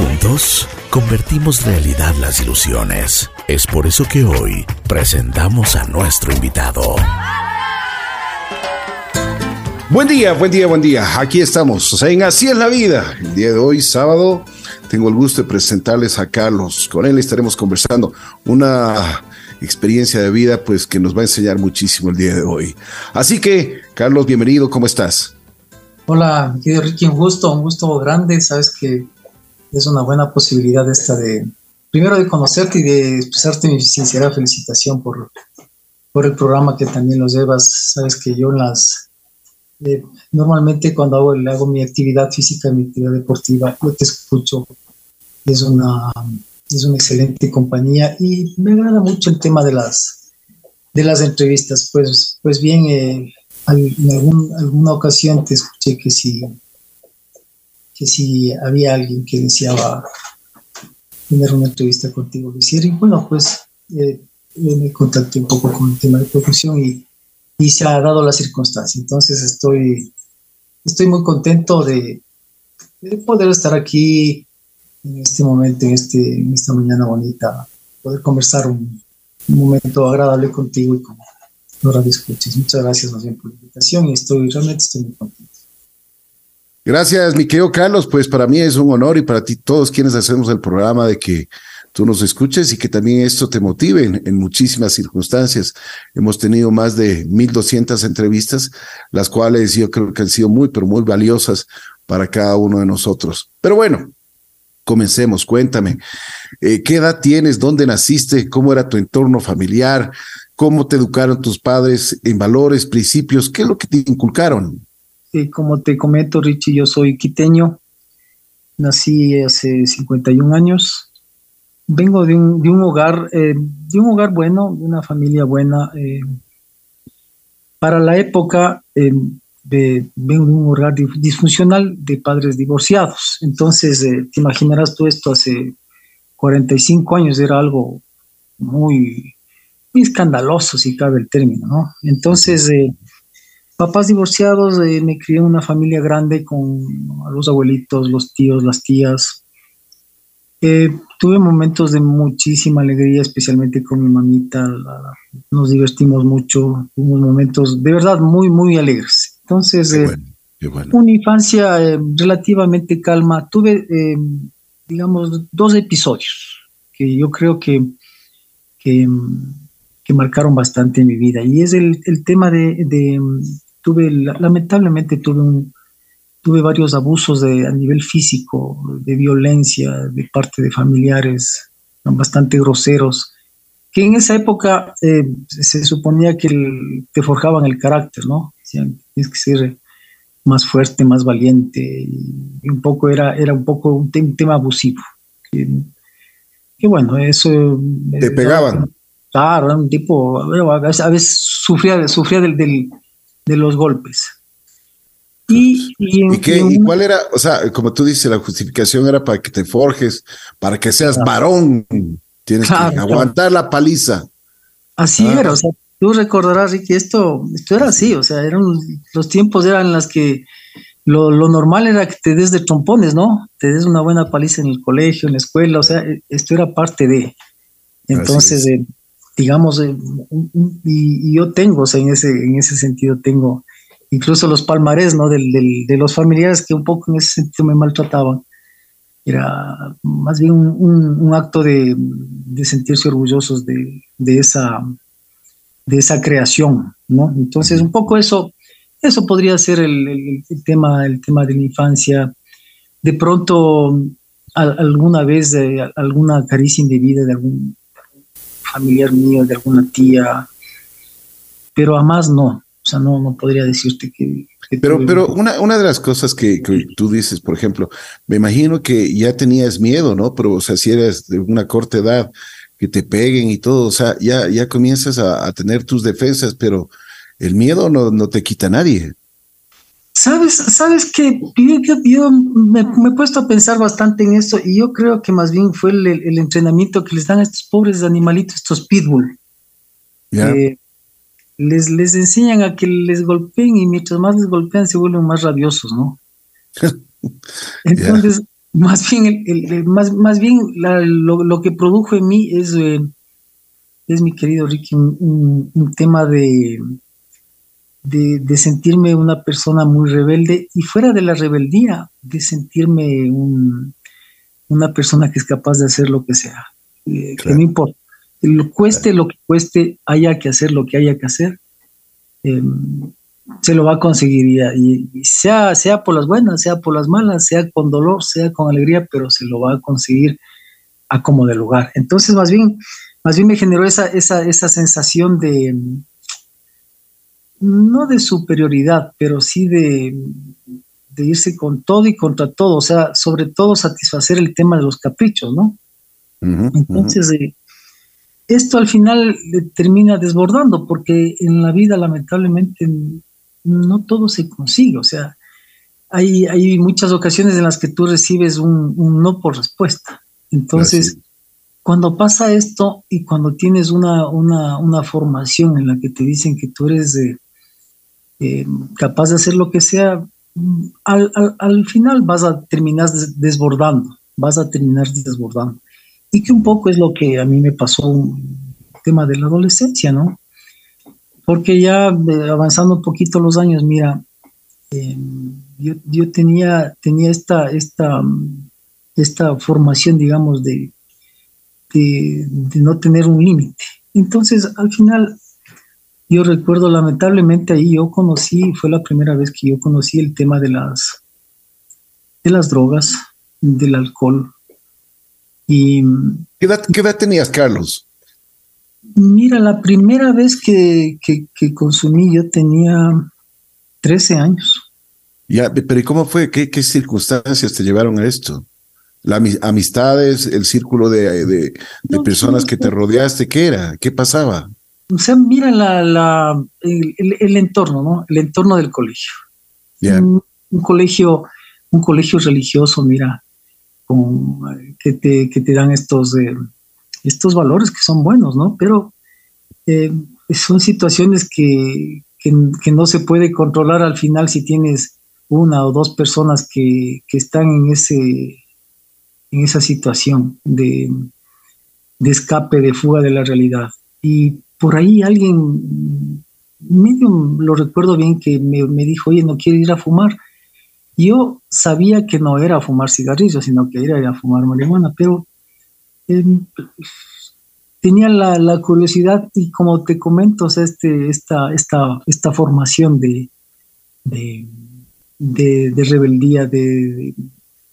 Juntos convertimos realidad las ilusiones. Es por eso que hoy presentamos a nuestro invitado. Buen día, buen día, buen día. Aquí estamos en Así es la vida. El día de hoy, sábado, tengo el gusto de presentarles a Carlos. Con él estaremos conversando una experiencia de vida pues que nos va a enseñar muchísimo el día de hoy. Así que, Carlos, bienvenido, ¿cómo estás? Hola, querido Ricky, un gusto, un gusto grande. Sabes que es una buena posibilidad esta de, primero de conocerte y de expresarte mi sincera felicitación por, por el programa que también los llevas. Sabes que yo en las eh, normalmente cuando hago, hago mi actividad física, mi actividad deportiva, yo te escucho. Es una, es una excelente compañía y me agrada mucho el tema de las, de las entrevistas. Pues, pues bien, eh, en algún, alguna ocasión te escuché que si, que si había alguien que deseaba tener una entrevista contigo, lo Y bueno, pues eh, me contacté un poco con el tema de profesión y y se ha dado la circunstancia. Entonces estoy, estoy muy contento de, poder estar aquí en este momento, en, este, en esta mañana bonita, poder conversar un, momento agradable contigo y con los escuches. Muchas gracias más por la invitación y estoy realmente estoy muy contento. Gracias, mi querido Carlos. Pues para mí es un honor y para ti todos quienes hacemos el programa de que tú nos escuches y que también esto te motive en, muchísimas circunstancias. Hemos tenido más de 1.200 entrevistas, las cuales yo creo que han sido muy, pero muy valiosas para cada uno de nosotros. Pero bueno, comencemos. Cuéntame, eh, ¿qué edad tienes? ¿Dónde naciste? ¿Cómo era tu entorno familiar? ¿Cómo te educaron tus padres en valores, principios? ¿Qué es lo que te inculcaron? Como te comento, Richie, yo soy quiteño. Nací hace 51 años vengo de un, de un hogar, eh, de un hogar bueno, de una familia buena. Eh, para la época, eh, de, vengo de un hogar disfuncional de padres divorciados. Entonces, te imaginarás tú esto hace 45 años, era algo muy, muy escandaloso, si cabe el término, ¿no? Entonces, papás divorciados, me crié en una familia grande con los abuelitos, los tíos, las tías, eh, tuve momentos de muchísima alegría, especialmente con mi mamita. nos divertimos mucho, hubo momentos de verdad muy, muy alegres. Entonces, eh, una infancia eh, relativamente calma. Tuve, digamos, dos episodios que yo creo que, que, marcaron bastante mi vida. Y es el, tema de, de tuve, lamentablemente tuve un, tuve varios abusos de, a nivel físico, de violencia de parte de familiares bastante groseros, que en esa época eh, se suponía que te forjaban el carácter, ¿no? Decían, tienes que ser más fuerte, más valiente, y, un poco era, era un poco un, tema abusivo. Que, bueno, eso... ¿Te pegaban? Claro, un tipo, a veces, sufría, sufría del, de los golpes. Y, y, cuál era? O sea, como tú dices, la justificación era para que te forjes, para que seas varón. Tienes que aguantar la paliza. Así ah. era, o sea, tú recordarás, Ricky, esto, esto era así, o sea, eran los tiempos eran las que lo, normal era que te des de trompones, ¿no? Te des una buena paliza en el colegio, en la escuela, o sea, esto era parte de. Entonces, eh, digamos, eh, y, y, yo tengo, o sea, en ese, en ese sentido tengo incluso los palmarés ¿no? de los familiares que un poco en ese sentido me maltrataban. Era más bien un, acto de, sentirse orgullosos de, esa, de esa creación. ¿no? Entonces, un poco eso, eso podría ser el, tema, el tema de la infancia. De pronto, alguna vez, alguna caricia indebida de algún familiar mío, de alguna tía, pero a más no. O sea, no, no podría decirte que... pero pero una, una de las cosas que, tú dices, por ejemplo, me imagino que ya tenías miedo, ¿no? Pero, o sea, si eres de una corta edad, que te peguen y todo, o sea, ya, ya comienzas a, tener tus defensas, pero el miedo no, no te quita a nadie. Sabes, sabes que yo, me, he puesto a pensar bastante en eso y yo creo que más bien fue el, entrenamiento que les dan a estos pobres animalitos, estos pitbull. Ya. Eh, les, les enseñan a que les golpeen y mientras más les golpean se vuelven más rabiosos, ¿no? Entonces, más bien, el, más, más bien lo, que produjo en mí es, eh, es mi querido Ricky, un, tema de, de, sentirme una persona muy rebelde y fuera de la rebeldía, de sentirme una persona que es capaz de hacer lo que sea, eh, que no importa. Lo cueste lo que cueste, haya que hacer lo que haya que hacer, em, se lo va a conseguir y, sea, sea por las buenas, sea por las malas, sea con dolor, sea con alegría, pero se lo va a conseguir a como de lugar. Entonces, más bien, más bien me generó esa, esa, esa sensación de, no de superioridad, pero sí de, de, irse con todo y contra todo, o sea, sobre todo satisfacer el tema de los caprichos, ¿no? Entonces, eh, esto al final termina desbordando, porque en la vida lamentablemente no todo se consigue, o sea, hay, hay muchas ocasiones en las que tú recibes un, no por respuesta. Entonces, cuando pasa esto y cuando tienes una, una, formación en la que te dicen que tú eres eh, capaz de hacer lo que sea, al, al, final vas a terminar desbordando, vas a terminar desbordando. Y que un poco es lo que a mí me pasó un tema de la adolescencia, ¿no? Porque ya eh, avanzando un poquito los años, mira, em, yo, tenía, tenía esta, esta, esta formación, digamos, de, de, no tener un límite. Entonces, al final, yo recuerdo, lamentablemente ahí yo conocí, fue la primera vez que yo conocí el tema de las, de las drogas, del alcohol, y, ¿Qué, edad, tenías, Carlos? Mira, la primera vez que, consumí yo tenía 13 años. Ya, pero ¿y cómo fue? ¿Qué, circunstancias te llevaron a esto? ¿Las amistades, el círculo de, personas que te rodeaste? ¿Qué era? ¿Qué pasaba? O sea, mira la, el, entorno, ¿no? El entorno del colegio. Un, un, colegio, un colegio religioso, mira, que, te, que te dan estos, eh, estos valores que son buenos, ¿no? Pero eh, son situaciones que, que, no se puede controlar al final si tienes una o dos personas que, que están en, ese, en esa situación de, de escape, de fuga de la realidad. Y por ahí alguien, medio lo recuerdo bien, que me, me dijo, oye, ¿no quiere ir a fumar? Yo sabía que no era fumar cigarrillos, sino que era a fumar marihuana, pero em, tenía la, curiosidad y como te comento, este, esta, esta, esta formación de, de, rebeldía, de,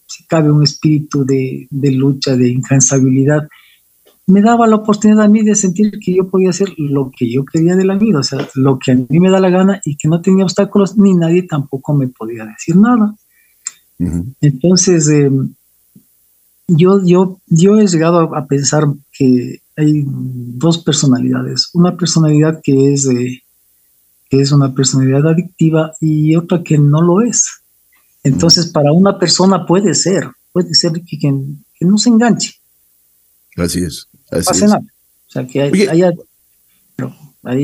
si cabe un espíritu de, lucha, de incansabilidad, me daba la oportunidad a mí de sentir que yo podía hacer lo que yo quería de la vida, o sea, lo que a mí me da la gana y que no tenía obstáculos, ni nadie tampoco me podía decir nada. Entonces, eh, yo, yo, yo he llegado a, pensar que hay dos personalidades. Una personalidad que es, que es una personalidad adictiva y otra que no lo es. Entonces, para una persona puede ser, puede ser que, que no se enganche. Así es. No pase nada. O sea, que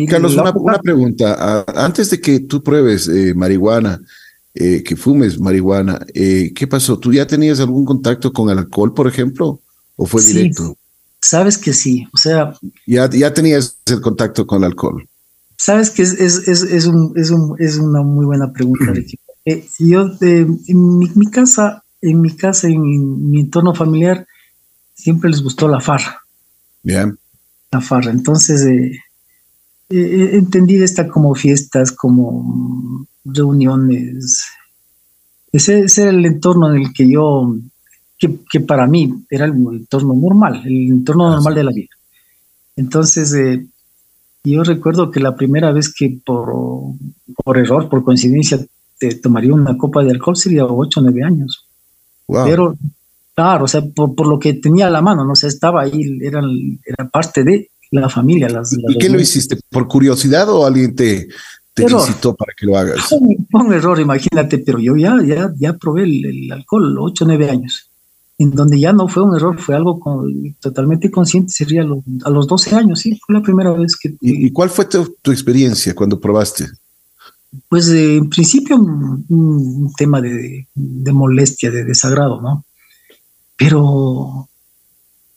Carlos, una, pregunta. Antes de que tú pruebes eh, marihuana, eh, que fumes marihuana, eh, ¿qué pasó? ¿Tú ya tenías algún contacto con el alcohol, por ejemplo? ¿O fue directo? Sabes que sí, o sea... Ya, ya tenías el contacto con el alcohol. Sabes que es, es, es, es, un, es, un, es una muy buena pregunta, Ricky. yo, en mi, casa, en mi casa, en mi entorno familiar, siempre les gustó la farra. Bien. La farra. Entonces, eh, entendí esta como fiestas, como reuniones. Ese, era el entorno en el que yo, que, para mí era el entorno normal, el entorno normal de la vida. Entonces, eh, yo recuerdo que la primera vez que por, por error, por coincidencia, te tomaría una copa de alcohol sería 8 o 9 años. Pero, claro, o sea, por, lo que tenía a la mano, no sé, estaba ahí, era, era parte de la familia. Las, ¿Y qué lo hiciste? ¿Por curiosidad o alguien te, te para que lo hagas? Fue un error, imagínate, pero yo ya, ya, ya probé el, alcohol, 8 o 9 años, en donde ya no fue un error, fue algo totalmente consciente, sería a los 12 años, sí, fue la primera vez que... ¿Y, cuál fue tu, experiencia cuando probaste? Pues eh, en principio un, tema de, de, molestia, de desagrado, ¿no? Pero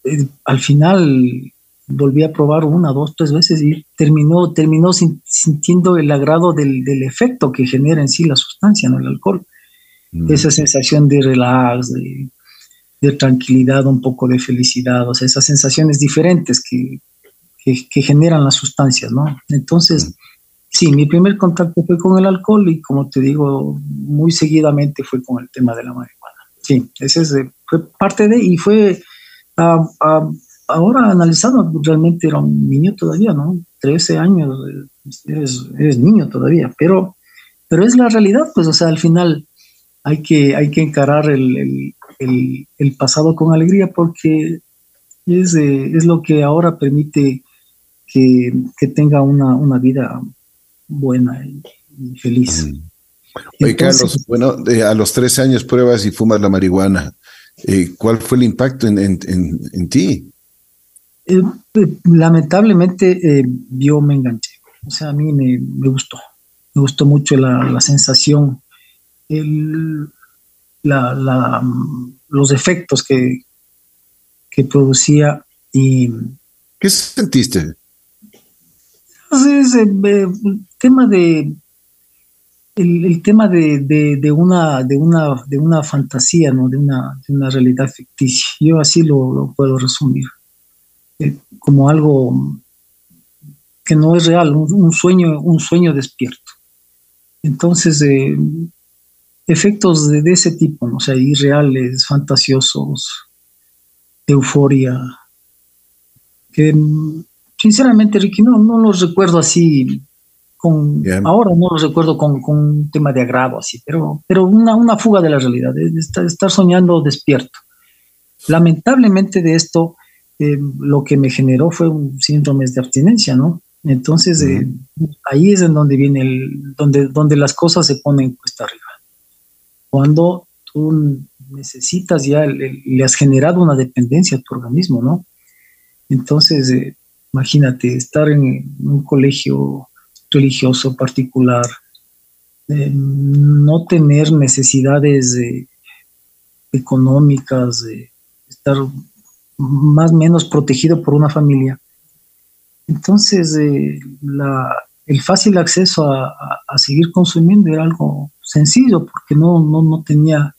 eh, al final volví a probar una, dos, tres veces y terminó, terminó sintiendo el agrado del, del, efecto que genera en sí la sustancia, ¿no? el alcohol. Mm. Esa sensación de relax, de, de, tranquilidad, un poco de felicidad, o sea, esas sensaciones diferentes que, que, generan las sustancias, ¿no? Entonces, mm. sí, mi primer contacto fue con el alcohol y como te digo, muy seguidamente fue con el tema de la marihuana. Sí, ese es, fue parte de, y fue... Uh, ahora analizando, realmente era un niño todavía, ¿no? 13 años, eres, niño todavía, pero, pero es la realidad, pues, o sea, al final hay que, hay que encarar el, pasado con alegría porque es, es lo que ahora permite que, tenga una, vida buena y, feliz. Mm. Oye, Carlos, bueno, a los 13 años pruebas y fumas la marihuana. Eh, ¿Cuál fue el impacto en, en ti? Eh, eh, lamentablemente eh, yo me enganché. O sea, a mí me, gustó. Me gustó mucho la, sensación, la, los efectos que, que producía. Y, ¿Qué sentiste? Pues, el tema de el, tema de, de, una, de, una, de una fantasía, ¿no? de, una, de una realidad ficticia. Yo así lo puedo resumir. Eh, como algo que no es real, un, sueño, un sueño despierto. Entonces, eh, efectos de, ese tipo, ¿no? sea, irreales, fantasiosos, euforia, que sinceramente, Ricky, no, no los recuerdo así, con, ahora no los recuerdo con, un tema de agrado así, pero, pero una, una fuga de la realidad, de estar soñando despierto. Lamentablemente de esto eh, lo que me generó fue un síndrome de abstinencia, ¿no? Entonces, eh, ahí es en donde viene el, donde, donde las cosas se ponen cuesta arriba. Cuando tú necesitas ya, le, has generado una dependencia a tu organismo, ¿no? Entonces, eh, imagínate, estar en un colegio religioso particular, no tener necesidades económicas, estar más o menos protegido por una familia. Entonces, eh, el fácil acceso a, seguir consumiendo era algo sencillo, porque no, no, no tenía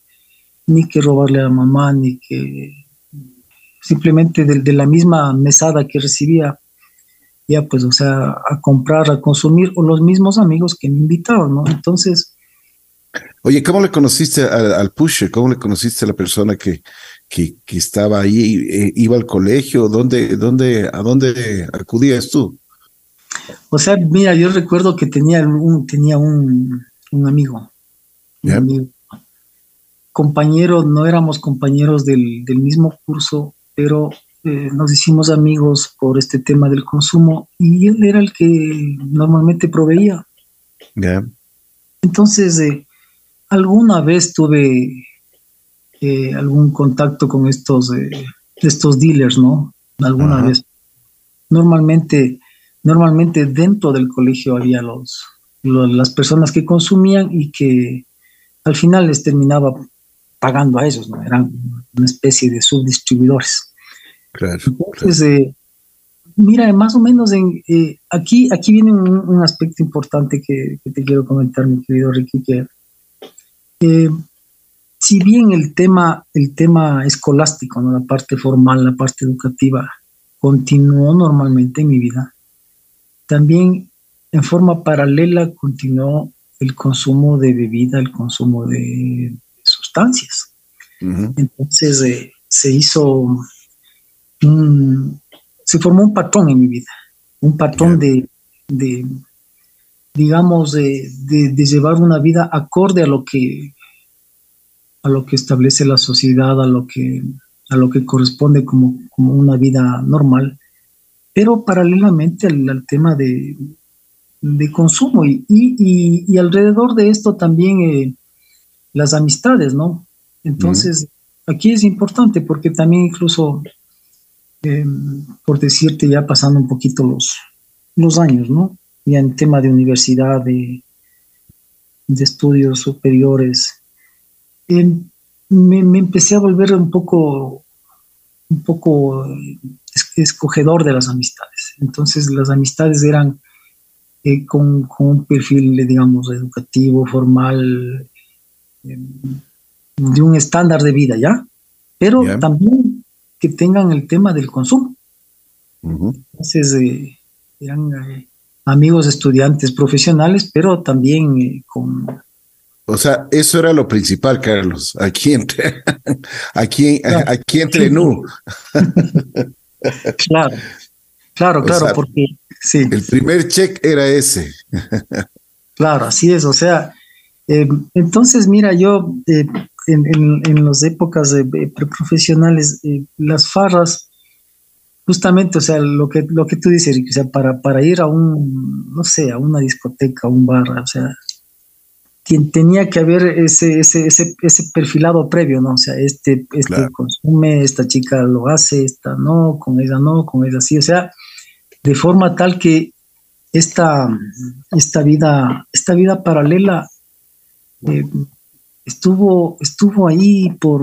ni que robarle a la mamá, ni que simplemente de, la misma mesada que recibía, ya pues, o sea, a comprar, a consumir, o los mismos amigos que me invitaban, ¿no? Entonces... Oye, ¿cómo le conociste al, al pusher? ¿Cómo le conociste a la persona que, que, estaba ahí, eh, iba al colegio, ¿dónde, dónde, ¿a dónde acudías tú? O sea, mira, yo recuerdo que tenía un, tenía un, amigo, compañero, no éramos compañeros del, mismo curso, pero eh, nos hicimos amigos por este tema del consumo y él era el que normalmente proveía. Entonces, eh, alguna vez tuve eh, algún contacto con estos, estos dealers, ¿no? Alguna vez. Normalmente, normalmente dentro del colegio había los, las personas que consumían y que al final les terminaba pagando a ellos, ¿no? Eran una especie de subdistribuidores. Claro. Entonces, eh, mira, más o menos en, aquí, aquí viene un, aspecto importante que, te quiero comentar, mi querido Ricky, que si bien el tema, el tema escolástico, ¿no? la parte formal, la parte educativa, continuó normalmente en mi vida, también en forma paralela continuó el consumo de bebida, el consumo de sustancias. Entonces eh, se hizo, se formó un patrón en mi vida, un patrón de, digamos, de, de, llevar una vida acorde a lo que a lo que establece la sociedad, a lo que, a lo que corresponde como, como una vida normal, pero paralelamente al, tema de, de consumo y, y, alrededor de esto también eh, las amistades, ¿no? Entonces, aquí es importante porque también incluso, em, por decirte, ya pasando un poquito los, los años, ¿no? Ya en tema de universidad, de, de estudios superiores, me, empecé a volver un poco, un poco escogedor de las amistades. Entonces las amistades eran eh, con, un perfil, digamos, educativo, formal, em, de un estándar de vida, ¿ya? Pero también que tengan el tema del consumo. Entonces, eh, eran eh, amigos estudiantes profesionales, pero también con o sea, eso era lo principal, Carlos. Aquí entre, aquí, aquí entre nu. claro, claro, claro, porque sí. El primer check era ese. claro, así es. O sea, eh, entonces, mira, yo eh, en, en, las épocas de, profesionales, eh, las farras, justamente, o sea, lo que, lo que tú dices, o sea, para, para ir a un, no sé, a una discoteca, a un bar, o sea, quien tenía que haber ese, ese, ese, ese, perfilado previo, ¿no? O sea, este, este consume, esta chica lo hace, esta no, con ella no, con ella sí, o sea, de forma tal que esta, esta vida, esta vida paralela eh, estuvo, estuvo ahí por,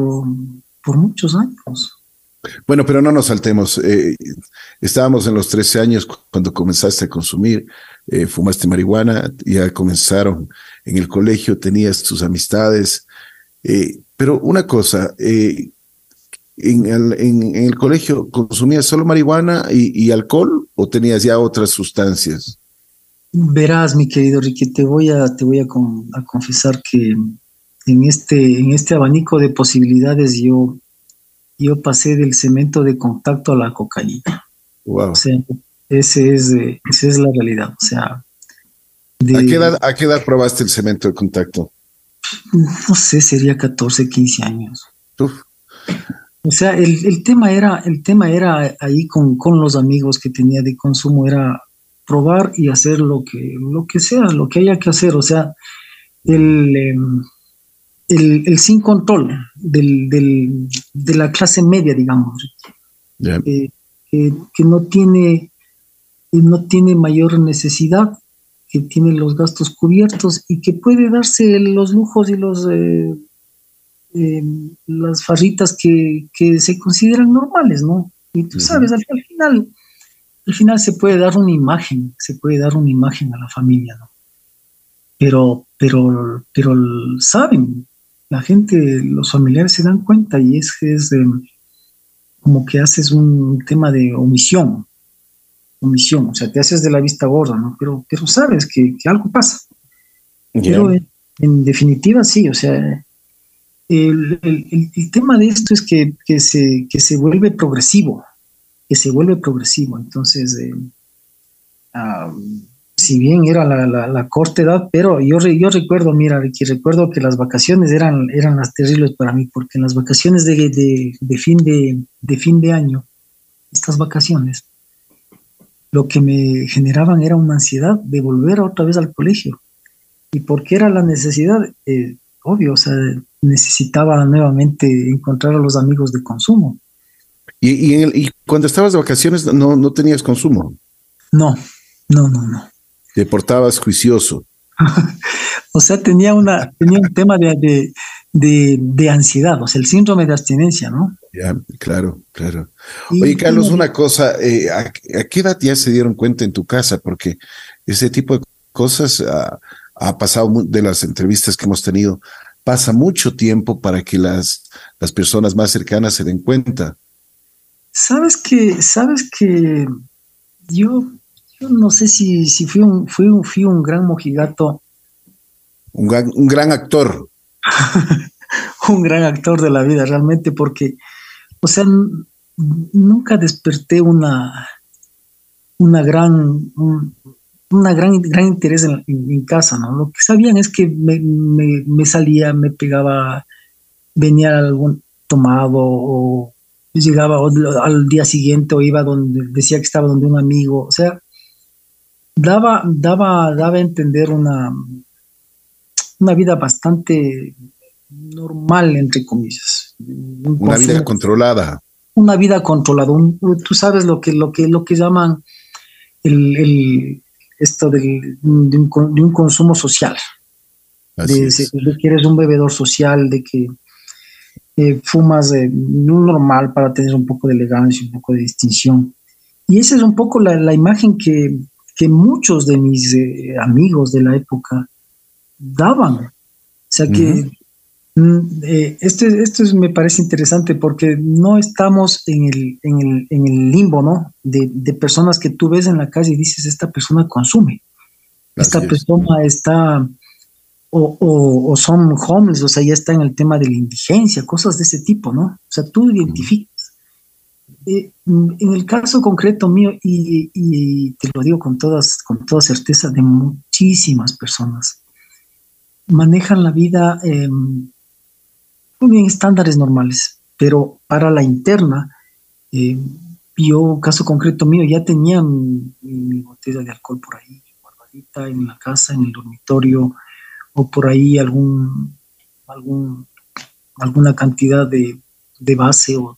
por muchos años. Bueno, pero no nos saltemos. Eh, estábamos en los 13 años cuando comenzaste a consumir, eh, fumaste marihuana, ya comenzaron en el colegio, tenías tus amistades. Eh, pero una cosa, en el, colegio consumías solo marihuana y, alcohol o tenías ya otras sustancias? Verás, mi querido Ricky, te voy a, te voy a, a confesar que en este, en este abanico de posibilidades yo yo pasé del cemento de contacto a la cocaína. Wow. O sea, ese es, eh, esa es la realidad. O sea, ¿A, qué edad, ¿A qué edad probaste el cemento de contacto? No sé, sería 14, 15 años. O sea, el, el, tema era, el tema era ahí con, con, los amigos que tenía de consumo, era probar y hacer lo que, lo que sea, lo que haya que hacer. O sea, el, em, el, sin control del, de la clase media, digamos, eh, que no tiene, no tiene mayor necesidad, que tiene los gastos cubiertos y que puede darse los lujos y los eh, eh, las farritas que, que, se consideran normales, ¿no? Y tú sabes, al, final, al final se puede dar una imagen, se puede dar una imagen a la familia, ¿no? Pero, pero, pero saben, la gente, los familiares se dan cuenta y es que es como que haces un tema de omisión, omisión, o sea, te haces de la vista gorda, ¿no? Pero, pero sabes que, algo pasa. Pero en, definitiva sí, o sea, el, tema de esto es que, se, que se vuelve progresivo, que se vuelve progresivo. Entonces, eh, si bien era la, corta edad, pero yo, yo recuerdo, mira, Ricky, recuerdo que las vacaciones eran, eran las terribles para mí, porque en las vacaciones de, fin de, de fin de año, estas vacaciones, lo que me generaban era una ansiedad de volver otra vez al colegio. ¿Y por qué era la necesidad? Eh, obvio, o sea, necesitaba nuevamente encontrar a los amigos de consumo. ¿Y, y, cuando estabas de vacaciones no, no tenías consumo? No, no, no, no. Te portabas juicioso. o sea, tenía, una, tenía un tema de, de, ansiedad, o sea, el síndrome de abstinencia, ¿no? Ya, claro, claro. Oye, Carlos, una cosa, eh, ¿a, qué edad ya se dieron cuenta en tu casa? Porque ese tipo de cosas ha pasado de las entrevistas que hemos tenido, pasa mucho tiempo para que las, las personas más cercanas se den cuenta. Sabes que, sabes que yo no sé si, si fui, un, fui, un, fui un gran mojigato. Un gran, un gran actor. un gran actor de la vida, realmente, porque, o sea, nunca desperté una, una gran, una gran, gran interés en, casa, ¿no? Lo que sabían es que me, me salía, me pegaba, venía algún tomado o llegaba al día siguiente o iba donde decía que estaba donde un amigo, o sea, daba, daba, daba a entender una, una vida bastante normal, entre comillas. una vida controlada. Una vida controlada. tú sabes lo que, lo que, lo que llaman el, esto de, un, consumo social. de, que eres un bebedor social, de que eh, fumas de normal para tener un poco de elegancia, un poco de distinción. Y esa es un poco la, imagen que, que, muchos de mis eh, amigos de la época daban. O sea que mm, eh, esto, esto me parece interesante porque no estamos en el, en el, en el limbo, ¿no? De, de, personas que tú ves en la calle y dices, esta persona consume, esta persona está o, son homeless, o sea, ya está en el tema de la indigencia, cosas de ese tipo, ¿no? O sea, tú identificas. Eh, en el caso concreto mío, y, te lo digo con, todas, con toda certeza, de muchísimas personas, manejan la vida eh, en estándares normales, pero para la interna, eh, yo, caso concreto mío, ya tenía mi, mi, botella de alcohol por ahí, guardadita en la casa, en el dormitorio, o por ahí algún, algún alguna cantidad de, base o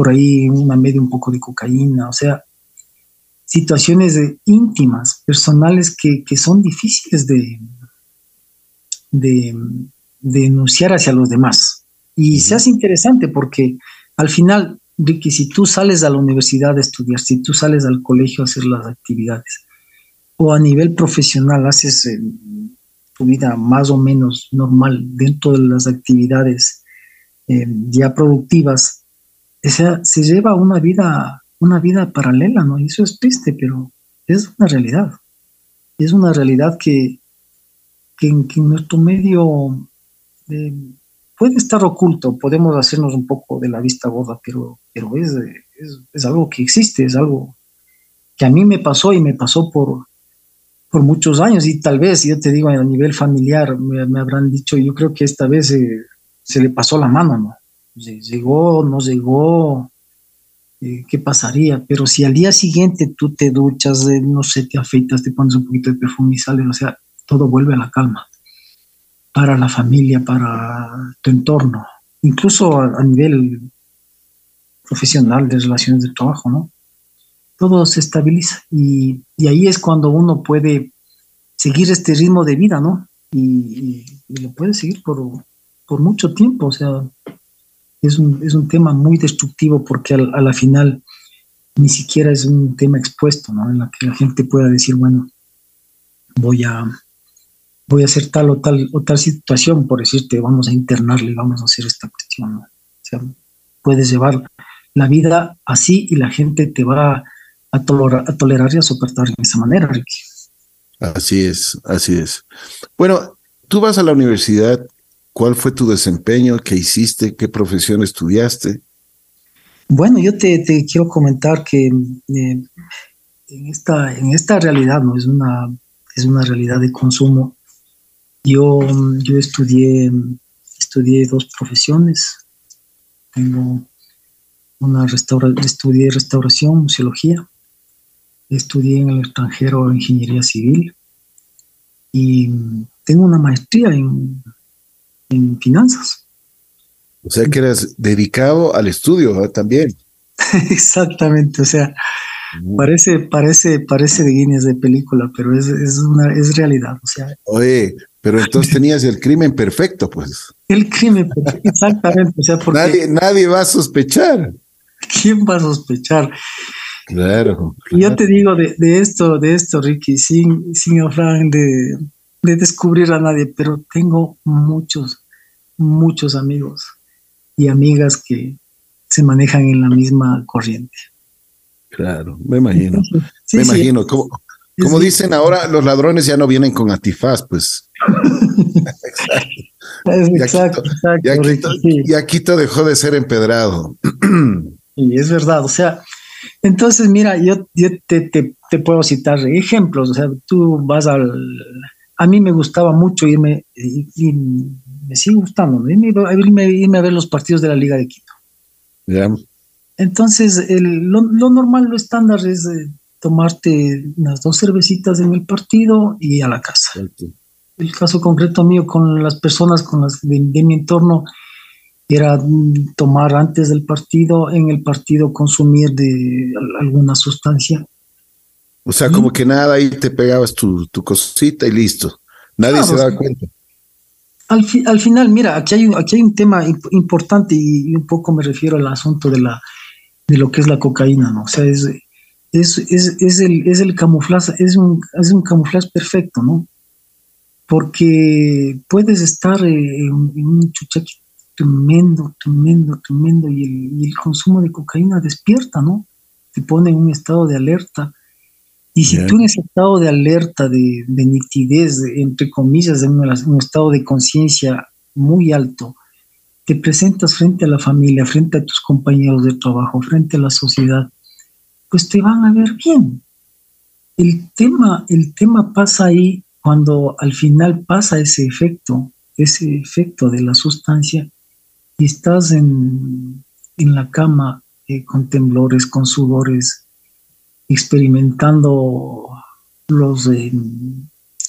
por ahí una media un poco de cocaína, o sea, situaciones íntimas, personales que, son difíciles de, de, denunciar hacia los demás. Y se hace interesante porque al final, Ricky, si tú sales a la universidad a estudiar, si tú sales al colegio a hacer las actividades, o a nivel profesional haces eh, vida más o menos normal dentro de las actividades eh, ya productivas, sea, se lleva una vida, una vida paralela, ¿no? Y eso es triste, pero es una realidad. Es una realidad que, que, en, nuestro medio eh, puede estar oculto, podemos hacernos un poco de la vista gorda, pero, pero es, es, algo que existe, es algo que a mí me pasó y me pasó por, por muchos años y tal vez, yo te digo, a nivel familiar, me, habrán dicho, yo creo que esta vez se le pasó la mano, ¿no? Llegó, no llegó, eh, ¿qué pasaría? Pero si al día siguiente tú te duchas, eh, no sé, te afeitas, te pones un poquito de perfume y sales, o sea, todo vuelve a la calma para la familia, para tu entorno, incluso a nivel profesional de relaciones de trabajo, ¿no? todo se estabiliza y, ahí es cuando uno puede seguir este ritmo de vida, ¿no? Y, lo puede seguir por, por, mucho tiempo, o sea, es un, es un tema muy destructivo porque a la final ni siquiera es un tema expuesto, ¿no? En la que la gente pueda decir, bueno, voy a, voy a hacer tal o tal o tal situación, por decirte, vamos a internarle, vamos a hacer esta cuestión, ¿no? O sea, puedes llevar la vida así y la gente te va a, tolerar y a soportar de esa manera, Ricky. Así es, así es. Bueno, tú vas a la universidad, ¿cuál fue tu desempeño? ¿Qué hiciste? ¿Qué profesión estudiaste? Bueno, yo te, quiero comentar que eh, en, esta, en esta realidad, ¿no? Es una, es una realidad de consumo. Yo, yo estudié, estudié dos profesiones. Tengo una restaura, estudié restauración, museología estudié en el extranjero ingeniería civil y tengo una maestría en, finanzas. O sea que eras dedicado al estudio también. Exactamente, o sea, parece, parece, parece de Guinness de película, pero es, una, es realidad. O sea, Oye, pero entonces tenías el crimen perfecto, pues. El crimen perfecto, exactamente. O sea, porque nadie, nadie va a sospechar. ¿Quién va a sospechar? Claro. Yo te digo de, esto, de esto, Ricky, sin, sin afán de, descubrir a nadie, pero tengo muchos, muchos amigos y amigas que se manejan en la misma corriente. Claro, me imagino. me imagino. Como, como dicen ahora, los ladrones ya no vienen con antifaz, pues. exacto, exacto, y aquí todo dejó de ser empedrado. Y es verdad, o sea, entonces, mira, yo, te, puedo citar ejemplos, o sea, tú vas al... A mí me gustaba mucho irme, y, me sigue gustando, irme, irme, a ver los partidos de la Liga de Quito. Entonces, lo, normal, lo estándar es eh, tomarte unas dos cervecitas en el partido y a la casa. El caso concreto mío con las personas con las de mi entorno, era tomar antes del partido, en el partido consumir de alguna sustancia. O sea, como que nada, ahí te pegabas tu, tu cosita y listo. Nadie se daba cuenta. Al, al final, mira, aquí hay, aquí hay un tema importante y, un poco me refiero al asunto de, la, de lo que es la cocaína, ¿no? O sea, es, es, es, es el, es el camuflaje, es un, es un camuflaje perfecto, ¿no? Porque puedes estar en, un chuchaque tremendo, tremendo, tremendo y el, y el, consumo de cocaína despierta, ¿no? Te pone en un estado de alerta y si tú en ese estado de alerta, de, nitidez, entre comillas, en un, estado de conciencia muy alto, te presentas frente a la familia, frente a tus compañeros de trabajo, frente a la sociedad, pues te van a ver bien. El tema, el tema pasa ahí cuando al final pasa ese efecto, ese efecto de la sustancia, y estás en, la cama eh, con temblores, con sudores, experimentando los, eh,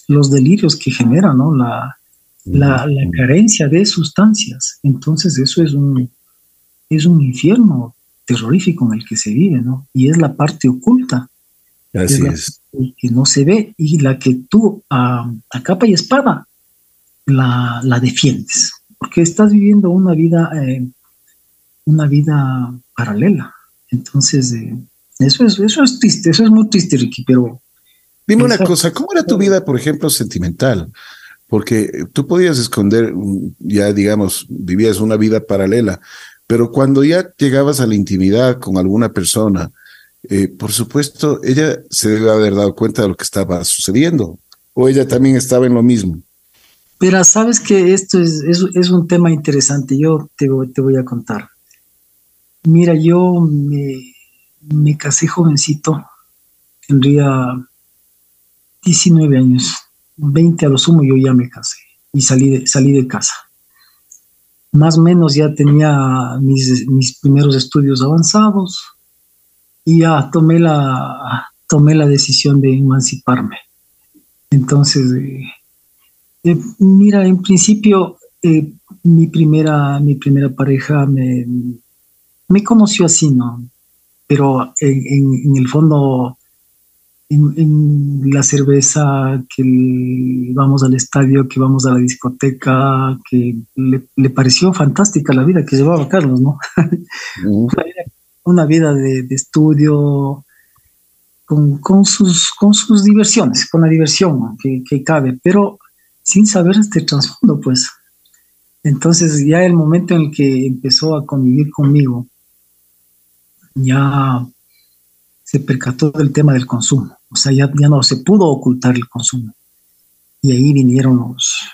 los delirios que genera ¿no? la, la, carencia de sustancias. Entonces eso es un, es un infierno terrorífico en el que se vive, ¿no? Y es la parte oculta. Así es. Que no se ve y la que tú a, capa y espada la, la, defiendes, porque estás viviendo una vida, eh, una vida paralela. Entonces, eh, eso es, eso es triste, eso es muy triste, Ricky, pero... Dime una cosa, ¿cómo era tu vida, por ejemplo, sentimental? Porque tú podías esconder, ya digamos, vivías una vida paralela, pero cuando ya llegabas a la intimidad con alguna persona, eh, por supuesto, ella se debe haber dado cuenta de lo que estaba sucediendo, o ella también estaba en lo mismo. Pero sabes que esto es, es, un tema interesante, yo te, te voy a contar. Mira, yo me, me casé jovencito, tendría 19 años, 20 a lo sumo yo ya me casé y salí de, salí de casa. Más o menos ya tenía mis, mis primeros estudios avanzados y ya tomé la, tomé la decisión de emanciparme. Entonces, eh, eh, mira, en principio eh, mi, primera, mi primera pareja me, me conoció así, ¿no? Pero en, el fondo, en, la cerveza, que vamos al estadio, que vamos a la discoteca, que le, pareció fantástica la vida que llevaba Carlos, ¿no? Una vida de, estudio, con, sus, con sus diversiones, con la diversión que, que cabe, pero sin saber este trasfondo, pues. Entonces ya el momento en el que empezó a convivir conmigo, ya se percató del tema del consumo, o sea, ya, ya no se pudo ocultar el consumo. Y ahí vinieron los,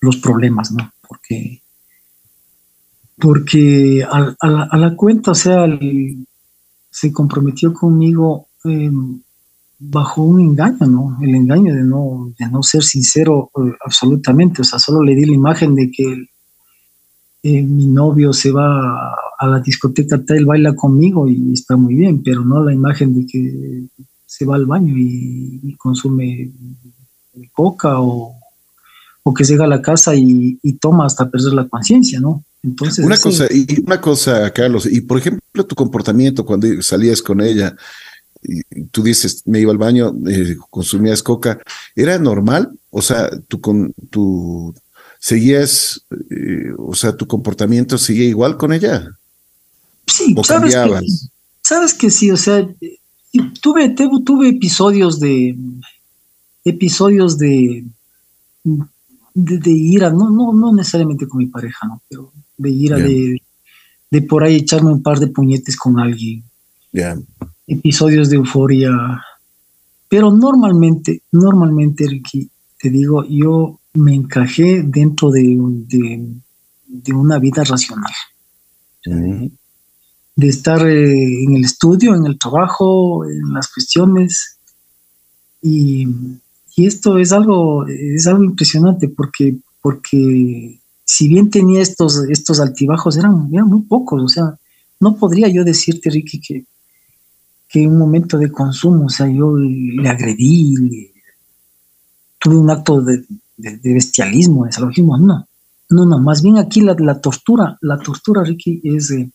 los problemas, ¿no? Porque, porque a, la, cuenta, o sea, se comprometió conmigo em, bajo un engaño, ¿no? El engaño de no, de no ser sincero eh, absolutamente, o sea, solo le di la imagen de que eh, mi novio se va a la discoteca tal, baila conmigo y está muy bien, pero no la imagen de que se va al baño y, consume coca o, o, que llega a la casa y, toma hasta perder la conciencia, ¿no? Entonces, una cosa, y una cosa, Carlos, y por ejemplo tu comportamiento cuando salías con ella, y tú dices, me iba al baño, eh, consumías coca, ¿era normal? O sea, tu, con, tu, seguías, eh, o sea, tu comportamiento seguía igual con ella. Sí, sabes que, sabes que sí, o sea, tuve, tuve episodios de episodios de, de, ira, no, no, no necesariamente con mi pareja, ¿no? pero de ira de, de, por ahí echarme un par de puñetes con alguien. Episodios de euforia. Pero normalmente, normalmente, Ricky, te digo, yo me encajé dentro de, de, una vida racional. De estar eh, en el estudio, en el trabajo, en las cuestiones. Y, esto es algo, es algo impresionante porque, porque si bien tenía estos, estos altibajos, eran, eran muy pocos. O sea, no podría yo decirte, Ricky, que, que en un momento de consumo, o sea, yo le agredí, tuve un acto de, de, bestialismo, de salvajismo, no. No, no, más bien aquí la, la tortura, la tortura, Ricky, es, eh,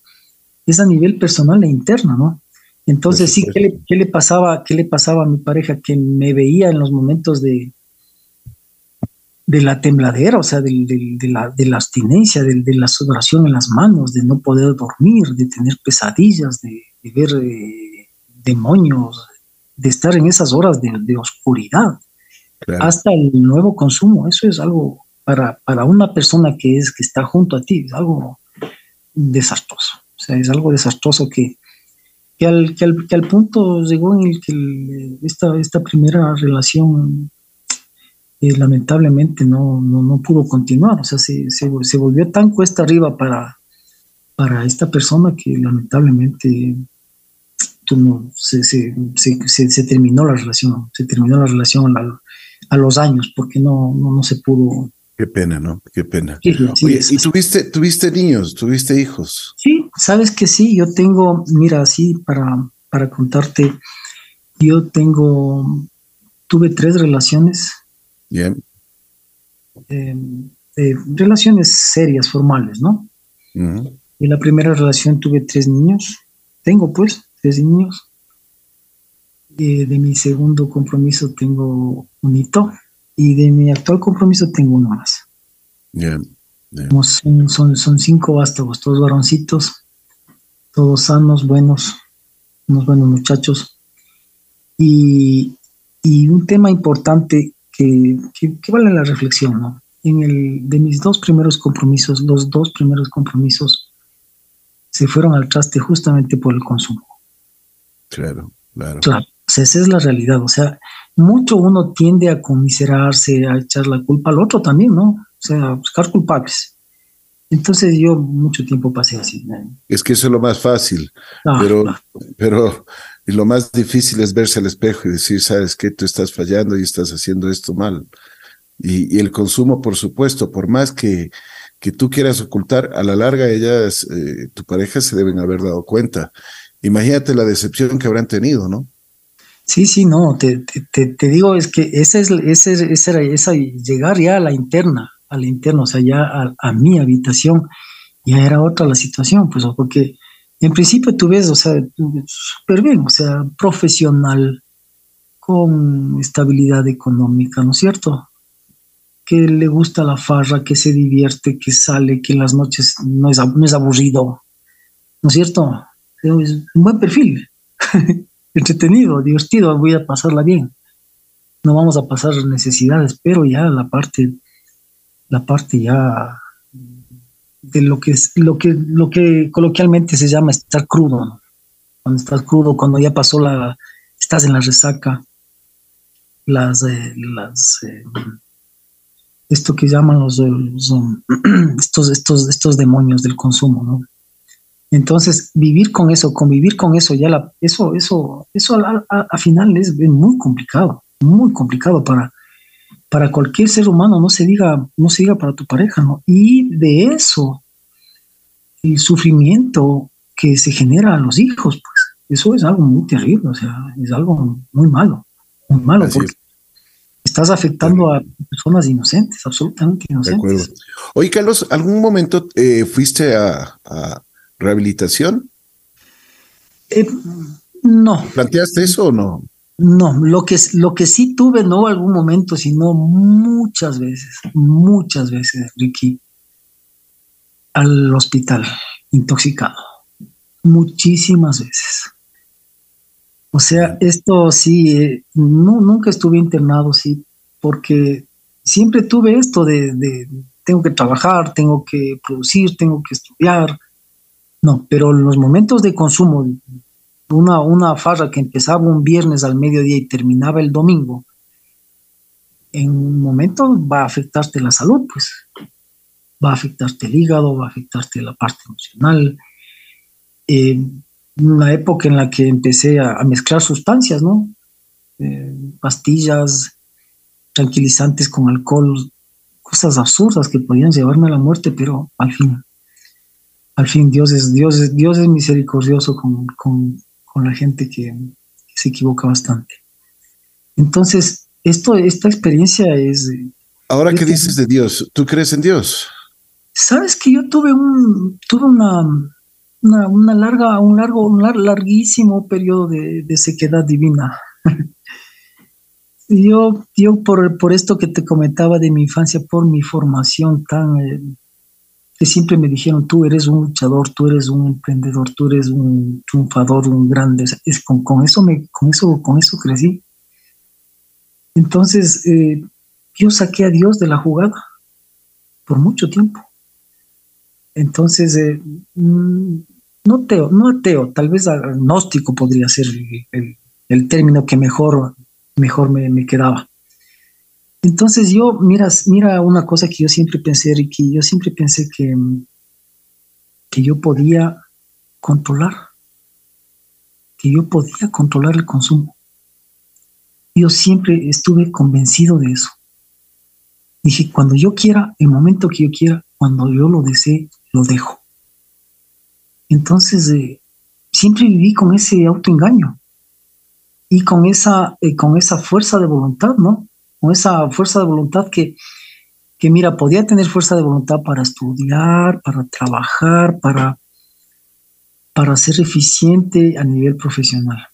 es a nivel personal e interno, ¿no? Entonces, sí, ¿qué le, ¿qué le, pasaba, ¿qué le pasaba a mi pareja? Que me veía en los momentos de, de la tembladera, o sea, de, la, de la, abstinencia, de, la sudoración en las manos, de no poder dormir, de tener pesadillas, de, ver eh, demonios, de estar en esas horas de, oscuridad, hasta el nuevo consumo. Eso es algo para, para una persona que, es, que está junto a ti, es algo desastroso. O sea, es algo desastroso que, que, al, que, al, que al punto llegó en el que esta, esta primera relación eh, lamentablemente no, no, pudo continuar. O sea, se, se, volvió tan cuesta arriba para, para esta persona que lamentablemente no, se, se, terminó la relación, se terminó la relación los años porque no, no, se pudo. Qué pena, ¿no? Qué pena. ¿y tuviste, tuviste niños, tuviste hijos? Sí, sabes que sí, yo tengo, mira, así para, para contarte, yo tengo, tuve tres relaciones Bien. Em, relaciones serias, formales, ¿no? En la primera relación tuve tres niños. Tengo, pues, tres niños. De mi segundo compromiso tengo un hito. Y de mi actual compromiso tengo uno más. Son, son, cinco vástagos, todos varoncitos, todos sanos, buenos, unos buenos muchachos. Y, y un tema importante que, vale la reflexión, ¿no? En el, de mis dos primeros compromisos, los dos primeros compromisos se fueron al traste justamente por el consumo. Claro, claro. Claro, o sea, esa es la realidad. O sea, mucho uno tiende a conmiserarse, a echar la culpa al otro también, ¿no? O sea, a buscar culpables. Entonces yo mucho tiempo pasé así. Es que eso es lo más fácil, ah, pero, pero y lo más difícil es verse al espejo y decir, sabes que tú estás fallando y estás haciendo esto mal. Y, el consumo, por supuesto, por más que, que tú quieras ocultar, a la larga ellas, eh, tu pareja se deben haber dado cuenta. Imagínate la decepción que habrán tenido, ¿no? Sí, sí, no, te, te, te digo, es que esa es, esa, esa, esa, llegar ya a la interna, al interno, o sea, ya a, mi habitación, ya era otra la situación, pues, porque en principio tú ves, o sea, súper bien, o sea, profesional, con estabilidad económica, ¿no es cierto? Que le gusta la farra, que se divierte, que sale, que en las noches no es, no es aburrido, ¿no es cierto? Un buen perfil, entretenido, divertido, voy a pasarla bien. No vamos a pasar necesidades, pero ya la parte la parte ya de lo que es lo que lo que coloquialmente se llama estar crudo cuando estás crudo cuando ya pasó la estás en la resaca las eh, las eh, esto que llaman los, estos estos estos demonios del consumo no entonces vivir con eso convivir con eso ya la eso eso eso al final es muy complicado muy complicado para para cualquier ser humano, no se diga, no se diga para tu pareja, ¿no? Y de eso, el sufrimiento que se genera a los hijos, pues, eso es algo muy terrible, o sea, es algo muy malo, muy malo, porque estás afectando a personas inocentes, absolutamente inocentes. Oye, Carlos, ¿algún momento eh, fuiste a, rehabilitación? Eh, no. ¿Planteaste eso o no? No, lo que, lo que sí tuve, no algún momento, sino muchas veces, muchas veces, Ricky, al hospital, intoxicado. Muchísimas veces. O sea, esto sí, eh, no, nunca estuve internado, sí, porque siempre tuve esto de, de, tengo que trabajar, tengo que producir, tengo que estudiar. No, pero los momentos de consumo una, una farra que empezaba un viernes al mediodía y terminaba el domingo, en un momento va a afectarte la salud, pues va a afectarte el hígado, va a afectarte la parte emocional. Eh, una época en la que empecé a, mezclar sustancias, ¿no? Eh, pastillas, tranquilizantes con alcohol, cosas absurdas que podían llevarme a la muerte, pero al fin, al fin Dios es, Dios es, Dios es misericordioso con, la gente que, se equivoca bastante. Entonces, esto, esta experiencia es... Ahora, ¿qué dices de Dios? ¿Tú crees en Dios? Sabes que yo tuve un, tuve una, una, larga, un largo, un larguísimo periodo de, sequedad divina. yo, yo por, por esto que te comentaba de mi infancia, por mi formación tan, eh, que siempre me dijeron, tú eres un luchador, tú eres un emprendedor, tú eres un triunfador, un grande, es, con, con, eso me, con eso, con eso crecí. Entonces, eh, yo saqué a Dios de la jugada por mucho tiempo. Entonces, eh, mm, no ateo, no ateo, tal vez agnóstico podría ser el, el término que mejor mejor me, quedaba. Entonces yo, mira, mira una cosa que yo siempre pensé, Ricky, yo siempre pensé que, que yo podía controlar, que yo podía controlar el consumo. Yo siempre estuve convencido de eso. Dije, cuando yo quiera, el momento que yo quiera, cuando yo lo desee, lo dejo. Entonces, eh, siempre viví con ese autoengaño y con esa, eh, con esa fuerza de voluntad, ¿no? Con esa fuerza de voluntad que, que, mira, podía tener fuerza de voluntad para estudiar, para trabajar, para, para ser eficiente a nivel profesional.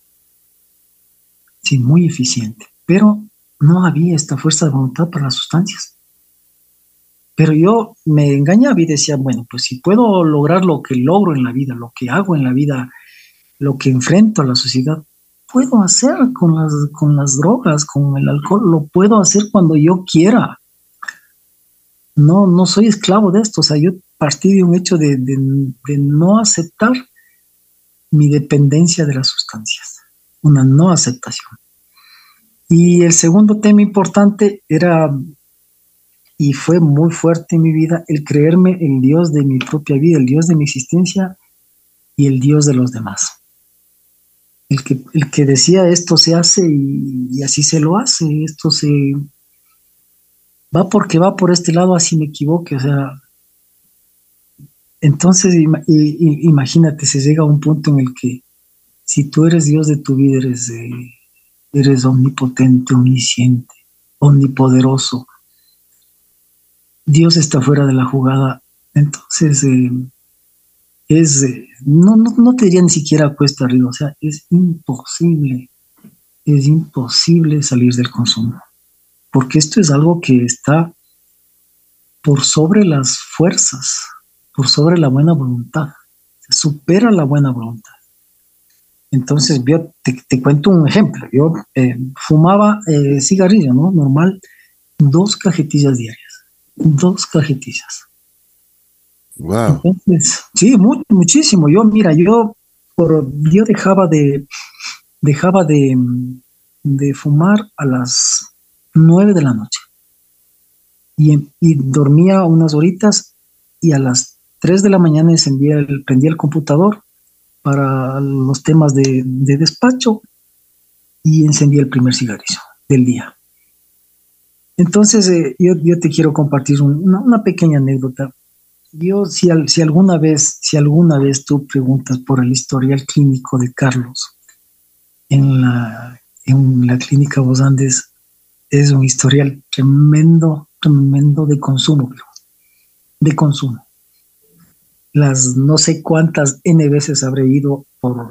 Sí, muy eficiente. Pero no había esta fuerza de voluntad para las sustancias. Pero yo me engañaba y decía, bueno, pues si puedo lograr lo que logro en la vida, lo que hago en la vida, lo que enfrento a la sociedad, puedo hacer con las, con las drogas, con el alcohol, lo puedo hacer cuando yo quiera. No, no soy esclavo de esto, o sea, yo partí de un hecho de, no aceptar mi dependencia de las sustancias, una no aceptación. Y el segundo tema importante era, y fue muy fuerte en mi vida, el creerme el Dios de mi propia vida, el Dios de mi existencia y el Dios de los demás el que, el que decía esto se hace y, así se lo hace, esto se va porque va por este lado, así me equivoque, o sea, entonces imagínate, se llega a un punto en el que si tú eres Dios de tu vida, eres, eh, eres omnipotente, omnisciente, omnipoderoso, Dios está fuera de la jugada, entonces eh, es, eh, no, no, no, te diría ni siquiera cuesta arriba, o sea, es imposible, es imposible salir del consumo, porque esto es algo que está por sobre las fuerzas, por sobre la buena voluntad, supera la buena voluntad. Entonces, yo te, cuento un ejemplo. Yo eh, fumaba eh, cigarrillo, ¿no? Normal, dos cajetillas diarias, dos cajetillas Wow. sí, muchísimo. Yo, mira, yo, por, yo dejaba de, dejaba de, fumar a las nueve de la noche. Y, dormía unas horitas y a las tres de la mañana encendía el, prendía el computador para los temas de, despacho y encendía el primer cigarrillo del día. Entonces, eh, yo, yo, te quiero compartir una, pequeña anécdota. Yo, si, alguna vez, si alguna vez tú preguntas por el historial clínico de Carlos en la, en la clínica Vos Andes, es un historial tremendo, tremendo de consumo, de consumo. Las no sé cuántas N veces habré ido por,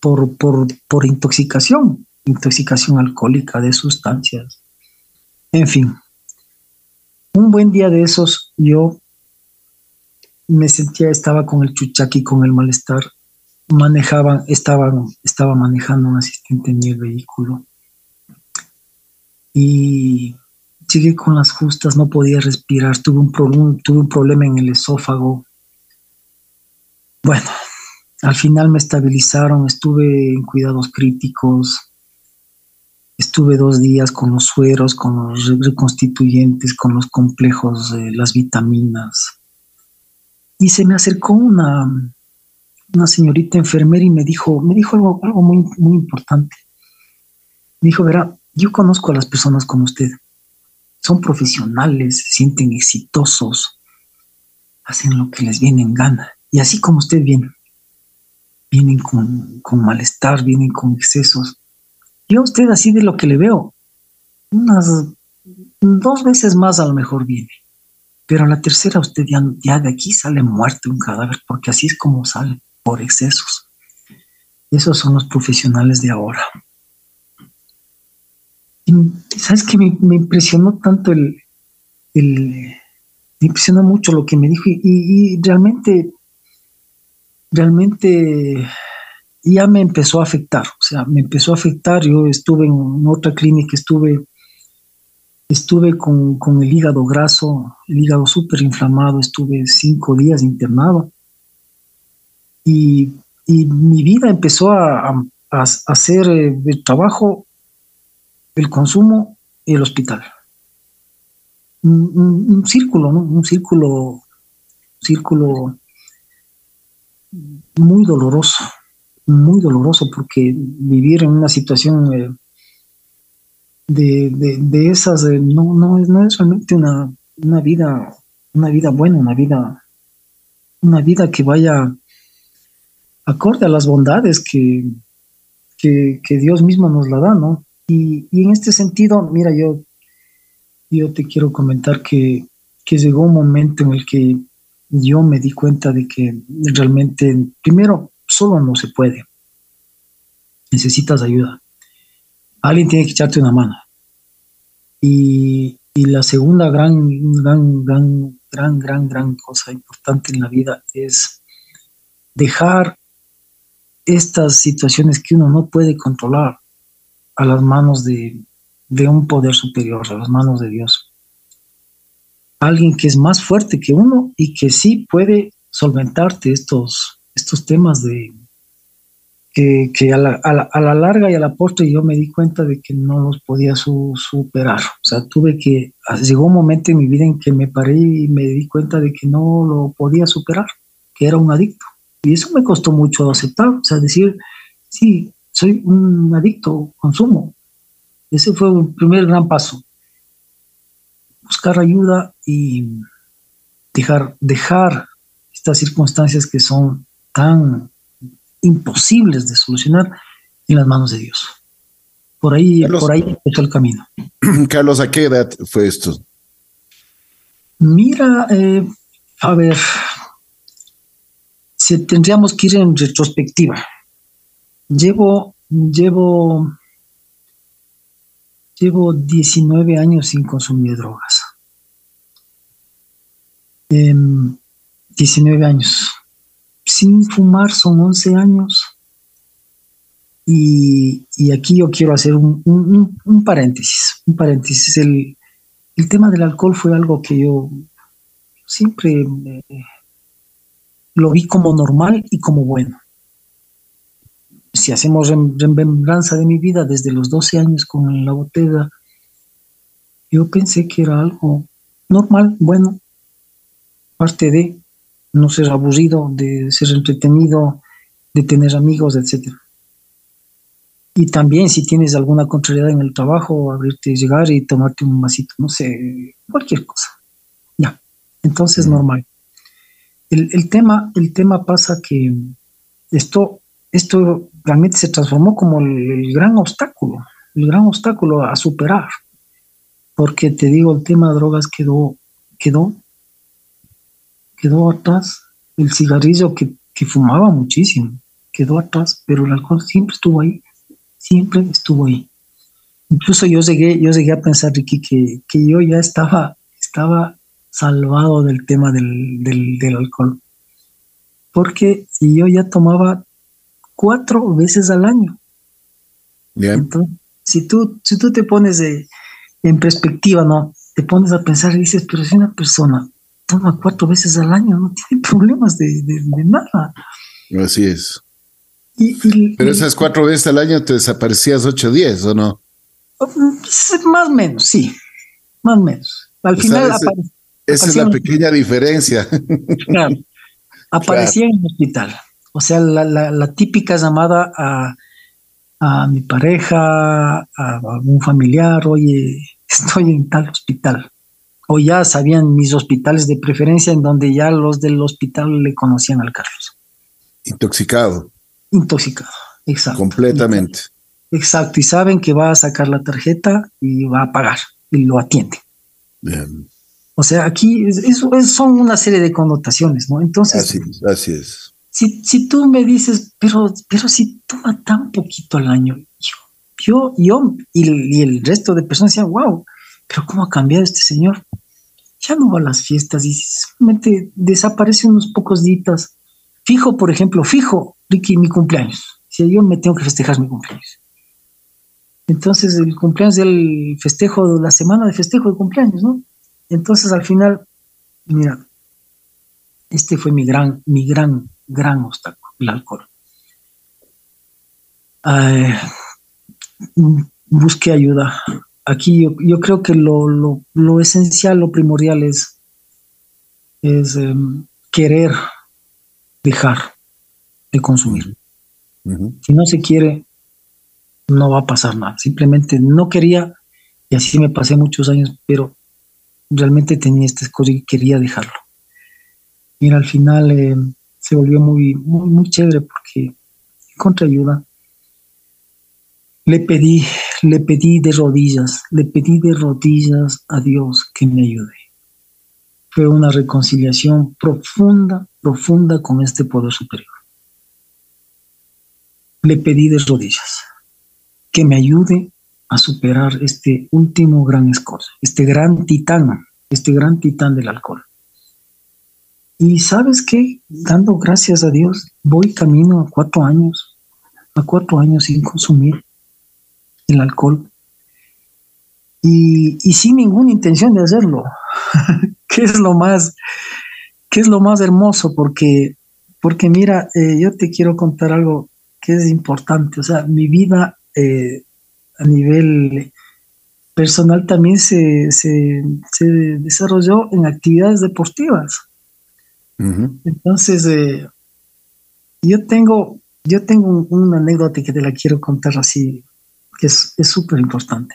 por, por, por intoxicación, intoxicación alcohólica de sustancias. En fin, un buen día de esos yo me sentía, estaba con el chuchaqui, con el malestar. Manejaban, estaban, estaba manejando un asistente en el vehículo. Y llegué con las justas, no podía respirar, tuve un, tuve un problema en el esófago. Bueno, al final me estabilizaron, estuve en cuidados críticos, estuve dos días con los sueros, con los reconstituyentes, con los complejos, las vitaminas y se me acercó una, una señorita enfermera y me dijo, me dijo algo, algo muy, muy importante. Me dijo, verá, yo conozco a las personas como usted. Son profesionales, se sienten exitosos, hacen lo que les viene en gana. Y así como usted viene, vienen con, con malestar, vienen con excesos. Yo a usted así de lo que le veo, unas dos veces más a lo mejor viene. Pero a la tercera usted ya, de aquí sale muerto un cadáver, porque así es como sale, por excesos. Esos son los profesionales de ahora. sabes que me, impresionó tanto el, me impresionó mucho lo que me dijo y, realmente, realmente ya me empezó a afectar, o sea, me empezó a afectar, yo estuve en otra clínica, estuve, estuve con, el hígado graso, el hígado súper inflamado, estuve cinco días internado y, mi vida empezó a, hacer eh, el trabajo el consumo y el hospital. Un, círculo, ¿no? Un círculo, círculo muy doloroso, muy doloroso, porque vivir en una situación eh, de, esas eh, no, no, es, no es realmente una, una vida, una vida buena, una vida, una vida que vaya acorde a las bondades que, que, que Dios mismo nos la da, ¿no? Y, en este sentido, mira, yo, yo te quiero comentar que, que llegó un momento en el que yo me di cuenta de que realmente, primero, solo no se puede. Necesitas ayuda. Alguien tiene que echarte una mano. Y, y la segunda gran, gran, gran, gran, gran, gran cosa importante en la vida es dejar estas situaciones que uno no puede controlar a las manos de, un poder superior, a las manos de Dios. Alguien que es más fuerte que uno y que sí puede solventarte estos, estos temas de que, a, la, larga y a la postre yo me di cuenta de que no los podía superar. O sea, tuve que, llegó un momento en mi vida en que me paré y me di cuenta de que no lo podía superar, que era un adicto. Y eso me costó mucho aceptar, o sea, decir, sí, soy un adicto, consumo. Ese fue el primer gran paso. Buscar ayuda y dejar, dejar estas circunstancias que son tan imposibles de solucionar en las manos de Dios. Por ahí, por ahí empezó el camino. Carlos, ¿a qué edad fue esto? Mira, eh, a ver, si tendríamos que ir en retrospectiva. Llevo, llevo, llevo 19 años sin consumir drogas. 19 em, años. Sin fumar son 11 años. Y, aquí yo quiero hacer un, paréntesis. Un paréntesis. El, el, tema del alcohol fue algo que yo siempre lo vi como normal y como bueno si hacemos remembranza de mi vida desde los 12 años con la botella, yo pensé que era algo normal, bueno, parte de no ser aburrido, de ser entretenido, de tener amigos, etc. Y también si tienes alguna contrariedad en el trabajo, abrirte, llegar y tomarte un vasito, no sé, cualquier cosa. Ya, entonces normal. El, el, tema, el tema pasa que esto, esto realmente se transformó como el, gran obstáculo, el gran obstáculo a superar. Porque te digo, el tema de drogas quedó, quedó, quedó atrás. El cigarrillo que, fumaba muchísimo, quedó atrás, pero el alcohol siempre estuvo ahí, siempre estuvo ahí. Incluso yo llegué, yo llegué a pensar, Ricky, que, que yo ya estaba, estaba salvado del tema del, del, del alcohol. Porque yo ya tomaba cuatro veces al año. Entonces, si tú, si tú te pones en perspectiva, ¿no? Te pones a pensar y dices, pero si una persona toma cuatro veces al año, no tiene problemas de, nada. Así es. pero esas cuatro veces al año te desaparecías ocho días, ¿o no? Pues, más o menos, sí. Más o menos. Al final Esa es la pequeña diferencia. Claro. Aparecía en el hospital. O sea, la, típica llamada a, a, mi pareja, a, un familiar, oye, estoy en tal hospital. O ya sabían mis hospitales de preferencia en donde ya los del hospital le conocían al Carlos. Intoxicado. Intoxicado, exacto. Completamente. Exacto, y saben que va a sacar la tarjeta y va a pagar y lo atiende. Bien. O sea, aquí eso, son una serie de connotaciones, ¿no? Entonces. Así, así es si, si tú me dices, pero, pero si toma tan poquito al año, yo, yo y, el resto de personas decían, wow, pero ¿cómo ha cambiado este señor? Ya no va a las fiestas y solamente desaparece unos pocos días. Fijo, por ejemplo, fijo, Ricky, mi cumpleaños. Si yo me tengo que festejar mi cumpleaños. Entonces el cumpleaños del festejo, la semana de festejo de cumpleaños, ¿no? Entonces al final, mira, este fue mi gran, mi gran, gran obstáculo, el alcohol. busqué ayuda. Aquí yo, creo que lo, esencial, lo primordial es, es em, querer dejar de consumir. Si no se quiere, no va a pasar nada. Simplemente no quería y así me pasé muchos años, pero realmente tenía estas cosas y quería dejarlo. Mira, al final eh, se volvió muy, muy, muy chévere porque encontré ayuda. Le pedí, le pedí de rodillas, le pedí de rodillas a Dios que me ayude. Fue una reconciliación profunda, profunda con este poder superior. Le pedí de rodillas que me ayude a superar este último gran escozo, este gran titán, este gran titán del alcohol. Y sabes qué, dando gracias a Dios, voy camino a cuatro años, a cuatro años sin consumir el alcohol. Y, sin ninguna intención de hacerlo, que es lo más, que es lo más hermoso, porque, porque mira, eh, yo te quiero contar algo que es importante. O sea, mi vida eh, a nivel personal también se, se, desarrolló en actividades deportivas. Entonces, eh, yo tengo, yo tengo una anécdota que te la quiero contar así, que es súper importante.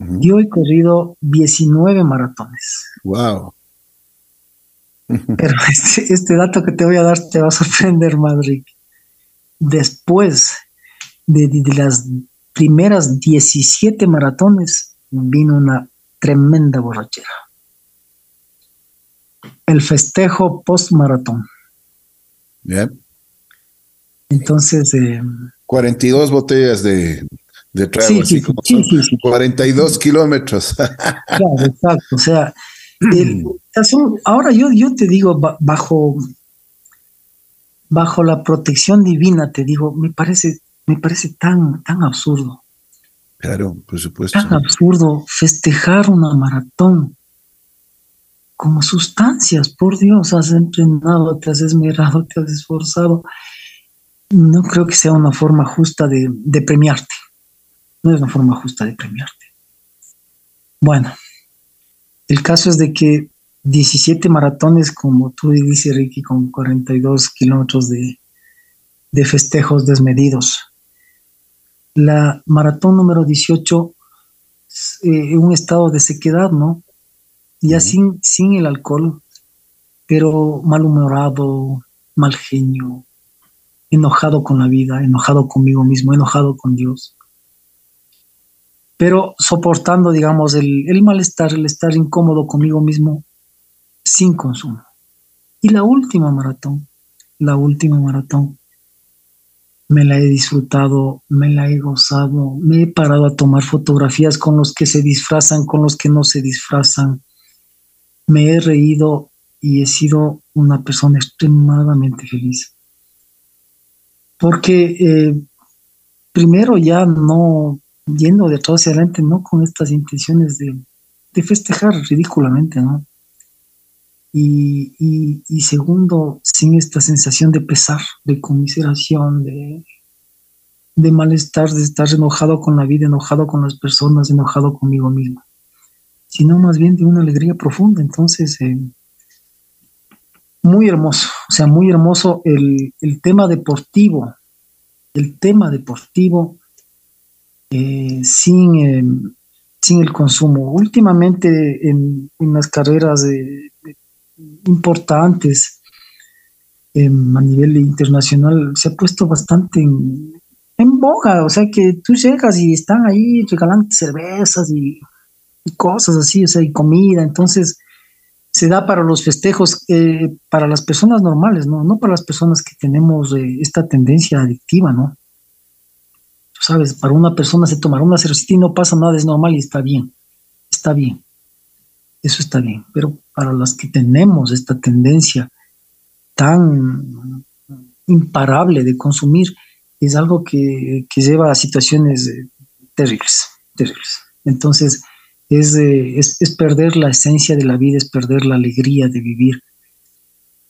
Yo he corrido 19 maratones. Wow. Pero este, este, dato que te voy a dar te va a sorprender, Madrid. Después de, de, las primeras 17 maratones vino una tremenda borrachera. El festejo post-maratón. Entonces. 42 eh, botellas de, de trago, sí, sí, 42 kilómetros. claro, exacto. O sea, ahora yo, yo te digo, bajo, bajo la protección divina, te digo, me parece me parece tan, tan absurdo. Claro, por supuesto. Tan absurdo festejar una maratón como sustancias, por Dios, has entrenado, te has esmerado, te has esforzado. No creo que sea una forma justa de, de premiarte. No es una forma justa de premiarte. Bueno, el caso es de que 17 maratones, como tú dices, Ricky, con 42 kilómetros de, de festejos desmedidos, la maratón número 18 en un estado de sequedad, ¿no? Ya sin, sin el alcohol, pero malhumorado, mal genio, enojado con la vida, enojado conmigo mismo, enojado con Dios. Pero soportando, digamos, el, el malestar, el estar incómodo conmigo mismo sin consumo. Y la última maratón, la última maratón, me la he disfrutado, me la he gozado, me he parado a tomar fotografías con los que se disfrazan, con los que no se disfrazan. Me he reído y he sido una persona extremadamente feliz. Porque eh, primero ya no, yendo de atrás hacia adelante, no con estas intenciones de, de festejar ridículamente, ¿no? Y, segundo, sin esta sensación de pesar, de conmiseración, de, de malestar, de estar enojado con la vida, enojado con las personas, enojado conmigo mismo, sino más bien de una alegría profunda. Entonces, eh, muy hermoso, o sea, muy hermoso el, tema deportivo, el tema deportivo eh, sin, eh, sin el consumo. Últimamente en, en las carreras importantes em, a nivel internacional se ha puesto bastante en, boga, o sea que tú llegas y están ahí regalando cervezas y, cosas así, o sea, y comida, entonces se da para los festejos, eh, para las personas normales, ¿no? No para las personas que tenemos eh, esta tendencia adictiva, ¿no? Sabes, para una persona se tomará una cervecita y no pasa nada, es normal y está bien. Está bien. Eso está bien. Pero para las que tenemos esta tendencia tan imparable de consumir, es algo que, lleva a situaciones eh, terribles, terribles. Entonces, es, es, perder la esencia de la vida, es perder la alegría de vivir,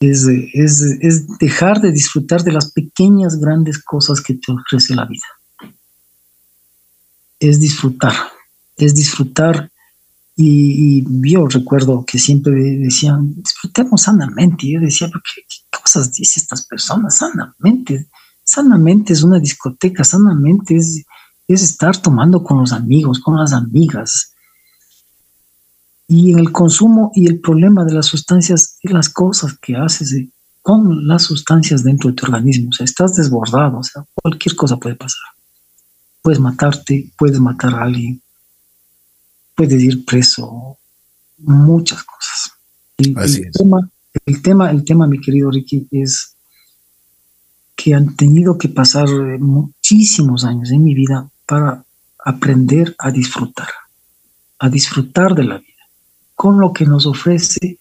es, es, dejar de disfrutar de las pequeñas, grandes cosas que te ofrece la vida. Es disfrutar, es disfrutar. Y, yo recuerdo que siempre decían, disfrutemos sanamente. Y yo decía, ¿qué, ¿qué cosas dicen estas personas sanamente? Sanamente es una discoteca, sanamente es, es estar tomando con los amigos, con las amigas. Y en el consumo y el problema de las sustancias es las cosas que haces con las sustancias dentro de tu organismo. O sea, estás desbordado, o sea, cualquier cosa puede pasar. Puedes matarte, puedes matar a alguien, puedes ir preso, muchas cosas. Así es. Tema, el, tema, el tema, mi querido Ricky, es que han tenido que pasar muchísimos años en mi vida para aprender a disfrutar, a disfrutar de la vida, con lo que nos ofrece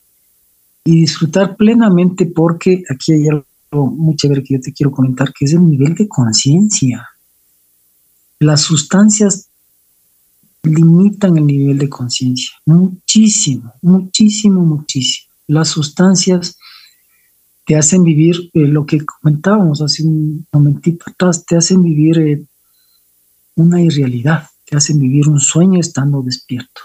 y disfrutar plenamente porque aquí hay algo muy chévere que yo te quiero comentar, que es el nivel de conciencia. Las sustancias limitan el nivel de conciencia, muchísimo, muchísimo, muchísimo. Las sustancias te hacen vivir eh, lo que comentábamos hace un momentito atrás, te hacen vivir eh, una irrealidad, te hacen vivir un sueño estando despierto.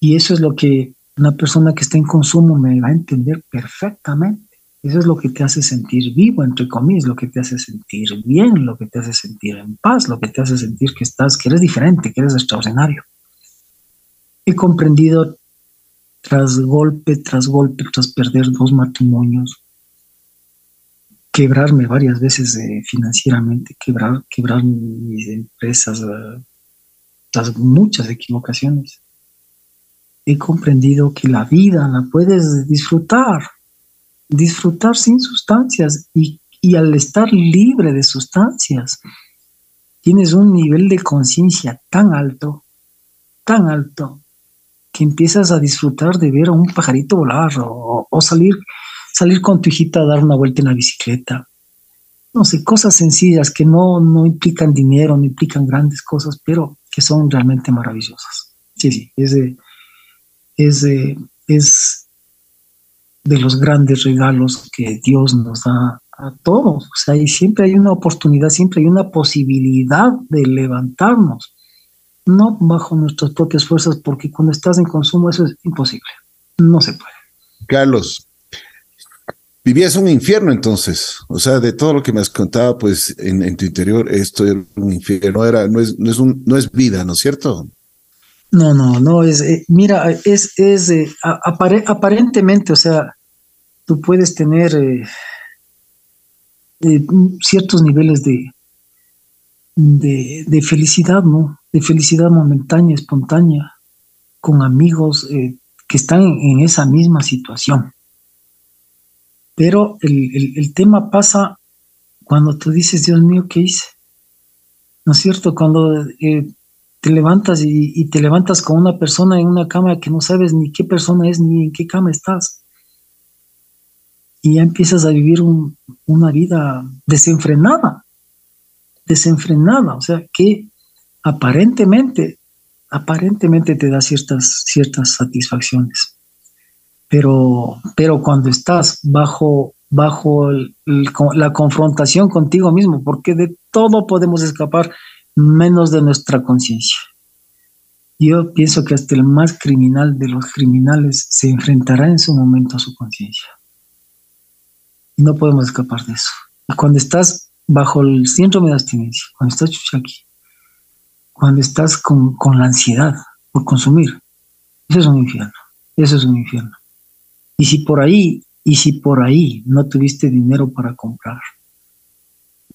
Y eso es lo que una persona que está en consumo me va a entender perfectamente. Eso es lo que te hace sentir vivo, entre comillas, lo que te hace sentir bien, lo que te hace sentir en paz, lo que te hace sentir que estás, que eres diferente, que eres extraordinario. He comprendido tras golpe, tras golpe, tras perder dos matrimonios, quebrarme varias veces eh, financieramente, quebrar, quebrar mis empresas, eh, tras muchas equivocaciones. He comprendido que la vida la puedes disfrutar, disfrutar sin sustancias y, y al estar libre de sustancias, tienes un nivel de conciencia tan alto, tan alto, que empiezas a disfrutar de ver a un pajarito volar o, salir, salir con tu hijita a dar una vuelta en la bicicleta. No sé, cosas sencillas que no, no implican dinero, no implican grandes cosas, pero que son realmente maravillosas. Sí, sí, es es es de los grandes regalos que Dios nos da a todos. O sea, y siempre hay una oportunidad, siempre hay una posibilidad de levantarnos no bajo nuestras propias fuerzas, porque cuando estás en consumo eso es imposible, no se puede. Carlos, vivías un infierno entonces, o sea, de todo lo que me has contado, pues en, tu interior esto era un infierno, era, no, es, no, es un, no es vida, ¿no es cierto? No, no, no, es, eh, mira, es, es eh, aparentemente, o sea, tú puedes tener eh, ciertos niveles de, de, de, felicidad, ¿no? de felicidad momentánea, espontánea, con amigos que están en, esa misma situación. Pero el, tema pasa cuando tú dices, Dios mío, ¿qué hice? ¿No es cierto? Cuando eh, te levantas y, te levantas con una persona en una cama que no sabes ni qué persona es ni en qué cama estás. Y ya empiezas a vivir una vida desenfrenada, desenfrenada. O sea, que aparentemente, aparentemente te da ciertas, ciertas satisfacciones. Pero, pero cuando estás bajo, bajo la confrontación contigo mismo, porque de todo podemos escapar menos de nuestra conciencia. Yo pienso que hasta el más criminal de los criminales se enfrentará en su momento a su conciencia. Y no podemos escapar de eso. Y cuando estás bajo el síndrome de abstinencia, cuando estás aquí, cuando estás con, la ansiedad por consumir. Eso es un infierno. Eso es un infierno. Y si por ahí, y si por ahí no tuviste dinero para comprar,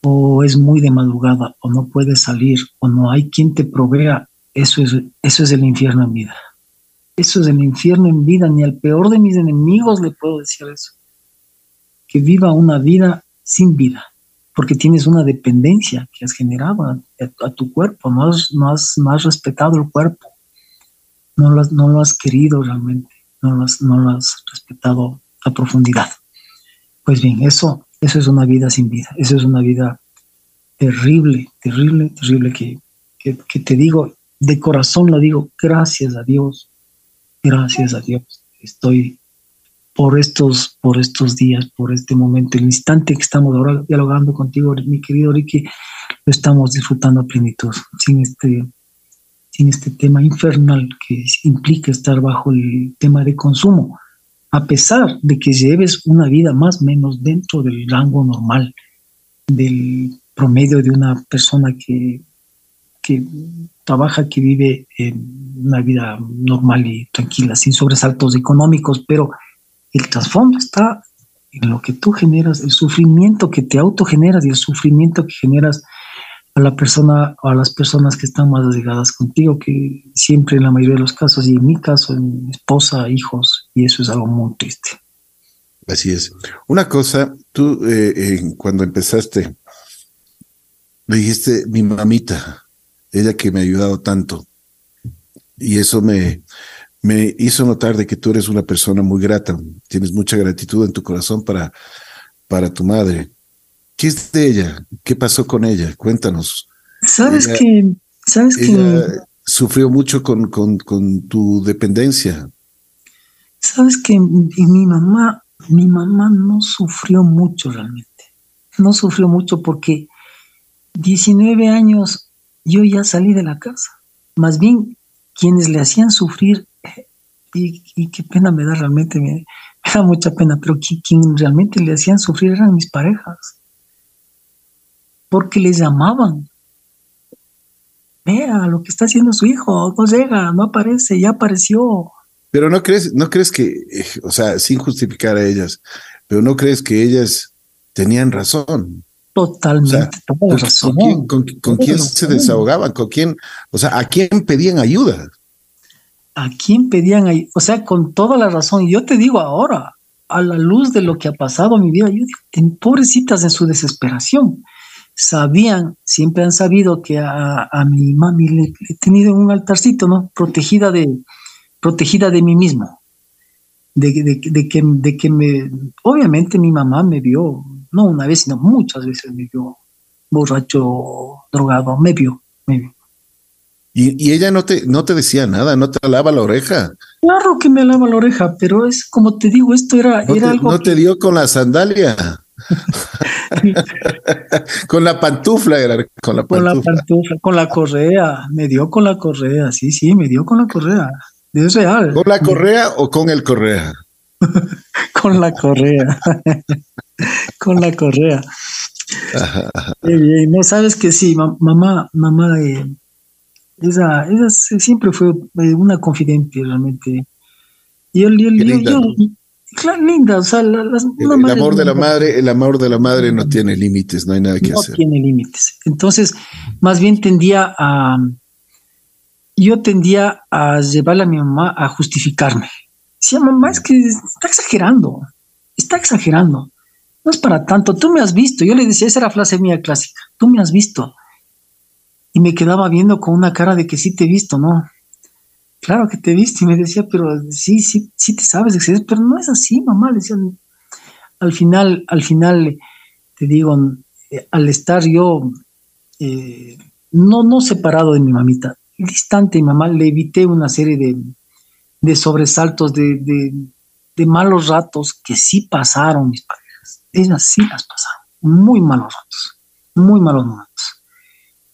o es muy de madrugada, o no puedes salir, o no hay quien te provea, eso es, eso es el infierno en vida. Eso es el infierno en vida. Ni al peor de mis enemigos le puedo decir eso. Que viva una vida sin vida. porque tienes una dependencia que has generado a, tu cuerpo, no has, no, has, no has respetado el cuerpo, no lo, has, no lo has querido realmente, no lo has, no lo has respetado a profundidad. Pues bien, eso, eso es una vida sin vida, eso es una vida terrible, terrible, terrible que, que, que te digo, de corazón lo digo, gracias a Dios, gracias a Dios, estoy por estos, por estos días, por este momento, el instante que estamos ahora dialogando contigo, mi querido Ricky, lo estamos disfrutando a plenitud, sin este, sin este tema infernal que implica estar bajo el tema de consumo, a pesar de que lleves una vida más o menos dentro del rango normal, del promedio de una persona que, que trabaja, que vive una vida normal y tranquila, sin sobresaltos económicos, pero el trasfondo está en lo que tú generas, el sufrimiento que te autogeneras y el sufrimiento que generas a la persona o a las personas que están más allegadas contigo, que siempre en la mayoría de los casos, y en mi caso, en mi esposa, hijos, y eso es algo muy triste. Así es. Una cosa, tú eh, cuando empezaste, me dijiste mi mamita, ella que me ha ayudado tanto, y eso me, me hizo notar de que tú eres una persona muy grata, tienes mucha gratitud en tu corazón para, para tu madre. ¿Qué es de ella? ¿Qué pasó con ella? Cuéntanos. Sabes que, sabes que sufrió mucho con, con, con, tu dependencia. Sabes que mi mamá, mi mamá no sufrió mucho realmente. No sufrió mucho porque 19 años yo ya salí de la casa. Más bien, quienes le hacían sufrir y, qué pena me da realmente, me, da mucha pena, pero quien, realmente le hacían sufrir eran mis parejas, porque les llamaban. Vea lo que está haciendo su hijo, no llega, no aparece, ya apareció. Pero no crees, no crees que, eh, o sea, sin justificar a ellas, pero no crees que ellas tenían razón. Totalmente, razón. ¿Con quién, con quién se desahogaban? ¿Con quién? O sea, ¿a quién pedían ayuda? ¿A quién pedían ahí? O sea, con toda la razón. Yo te digo ahora, a la luz de lo que ha pasado en mi vida, yo digo, pobrecitas en su desesperación. Sabían, siempre han sabido que a, mi mami le, he tenido un altarcito, ¿no? Protegida de, protegida de mí mismo. De, de, que, de que me, obviamente mi mamá me vio, no una vez, sino muchas veces me vio borracho, drogado, me vio, me vio. Y, ella no te, no te decía nada, no te alaba la oreja. Claro que me alaba la oreja, pero es como te digo, esto era, no era te, algo. No te dio con la sandalia. con la pantufla era con la pantufla. Con la pantufla, con la correa, me dio con la correa, sí, sí, me dio con la correa. Es real. ¿Con la correa o con el correa? con la correa. con la correa. No sabes que sí, mamá, mamá, eh, esa, esa siempre fue eh, una confidente realmente. Y él, linda. linda, o sea, el, amor de la madre, el amor de la madre no tiene límites, no hay nada que hacer. No tiene límites. Entonces, más bien tendía a, yo tendía a llevarle a mi mamá a justificarme. Decía, mamá, es que está exagerando, está exagerando. No es para tanto, tú me has visto. Yo le decía, esa era frase mía clásica, tú me has visto y me quedaba viendo con una cara de que sí te he visto, ¿no? Claro que te he visto y me decía, pero sí, sí, sí te sabes, pero no es así, mamá. Le decían, al final, al final, te digo, eh, al estar yo eh, no, no separado de mi mamita, distante mi mamá, le evité una serie de, de sobresaltos, de, de, malos ratos que sí pasaron mis parejas. Ellas sí las pasaron, muy malos ratos, muy malos momentos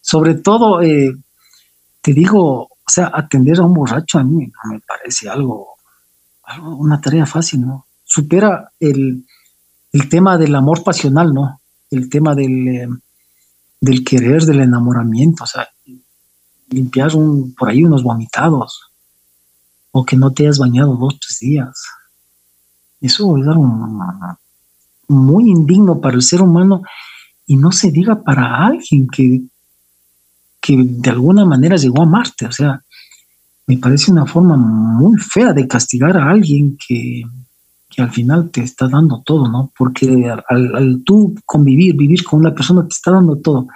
sobre todo, eh, te digo, o sea, atender a un borracho a mí no me parece algo, una tarea fácil, ¿no? Supera el, tema del amor pasional, ¿no? El tema del, eh, del querer, del enamoramiento, o sea, limpiar un, por ahí unos vomitados, o que no te hayas bañado dos, tres días. Eso es algo muy indigno para el ser humano y no se diga para alguien que, que de alguna manera llegó a Marte. O sea, me parece una forma muy fea de castigar a alguien que, que al final te está dando todo, ¿no? Porque al, tú convivir, vivir con una persona te está dando todo.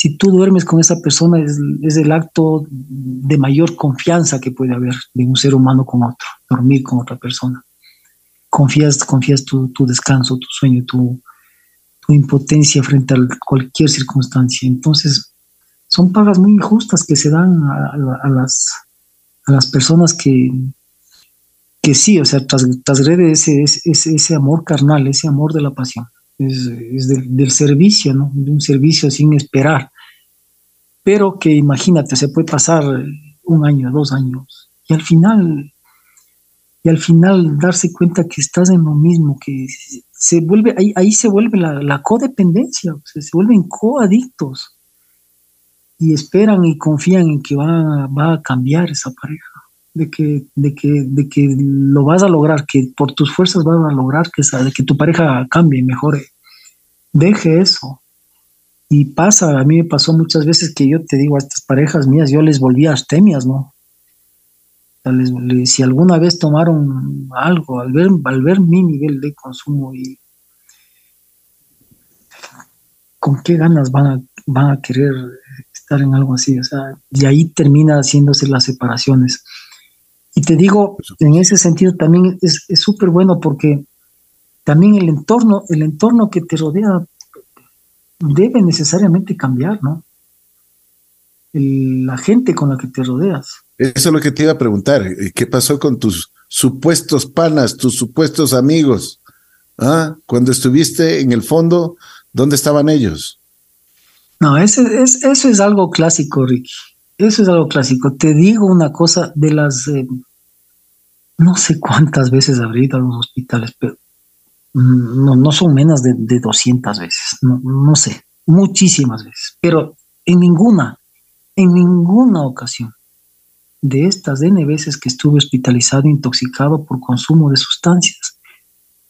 Si tú duermes con esa persona es, es el acto de mayor confianza que puede haber de un ser humano con otro, dormir con otra persona. Confías, confías tu, tu descanso, tu sueño, tu, tu impotencia frente a cualquier circunstancia. Entonces, son pagas muy injustas que se dan a, las, a las personas que, que sí, o sea, transgrede ese, ese, ese amor carnal, ese amor de la pasión, es, del, servicio, ¿no? De un servicio sin esperar. Pero que imagínate, se puede pasar un año, dos años, y al final, y al final darse cuenta que estás en lo mismo, que se vuelve, ahí, ahí se vuelve la, la codependencia, se vuelven coadictos y esperan y confían en que va, va a cambiar esa pareja, de que, de, que, de que lo vas a lograr, que por tus fuerzas vas a lograr que, que tu pareja cambie, mejore. Deje eso. Y pasa, a mí me pasó muchas veces que yo te digo a estas parejas mías, yo les volvía astemias, ¿no? si alguna vez tomaron algo, al ver, al ver mi nivel de consumo y con qué ganas van a, van a querer estar en algo así, o sea, y ahí termina haciéndose las separaciones. Y te digo, en ese sentido también es súper bueno porque también el entorno, el entorno que te rodea debe necesariamente cambiar, ¿no? la gente con la que te rodeas. Eso es lo que te iba a preguntar. ¿Qué pasó con tus supuestos panas, tus supuestos amigos? ¿Ah? Cuando estuviste en el fondo, ¿dónde estaban ellos? No, ese, es, eso es algo clásico, Ricky. Eso es algo clásico. Te digo una cosa de las... Eh, no sé cuántas veces habré ido a los hospitales, pero mm, no, no son menos de, de 200 veces. No, no sé, muchísimas veces. Pero en ninguna, en ninguna ocasión de estas N veces que estuve hospitalizado, intoxicado por consumo de sustancias,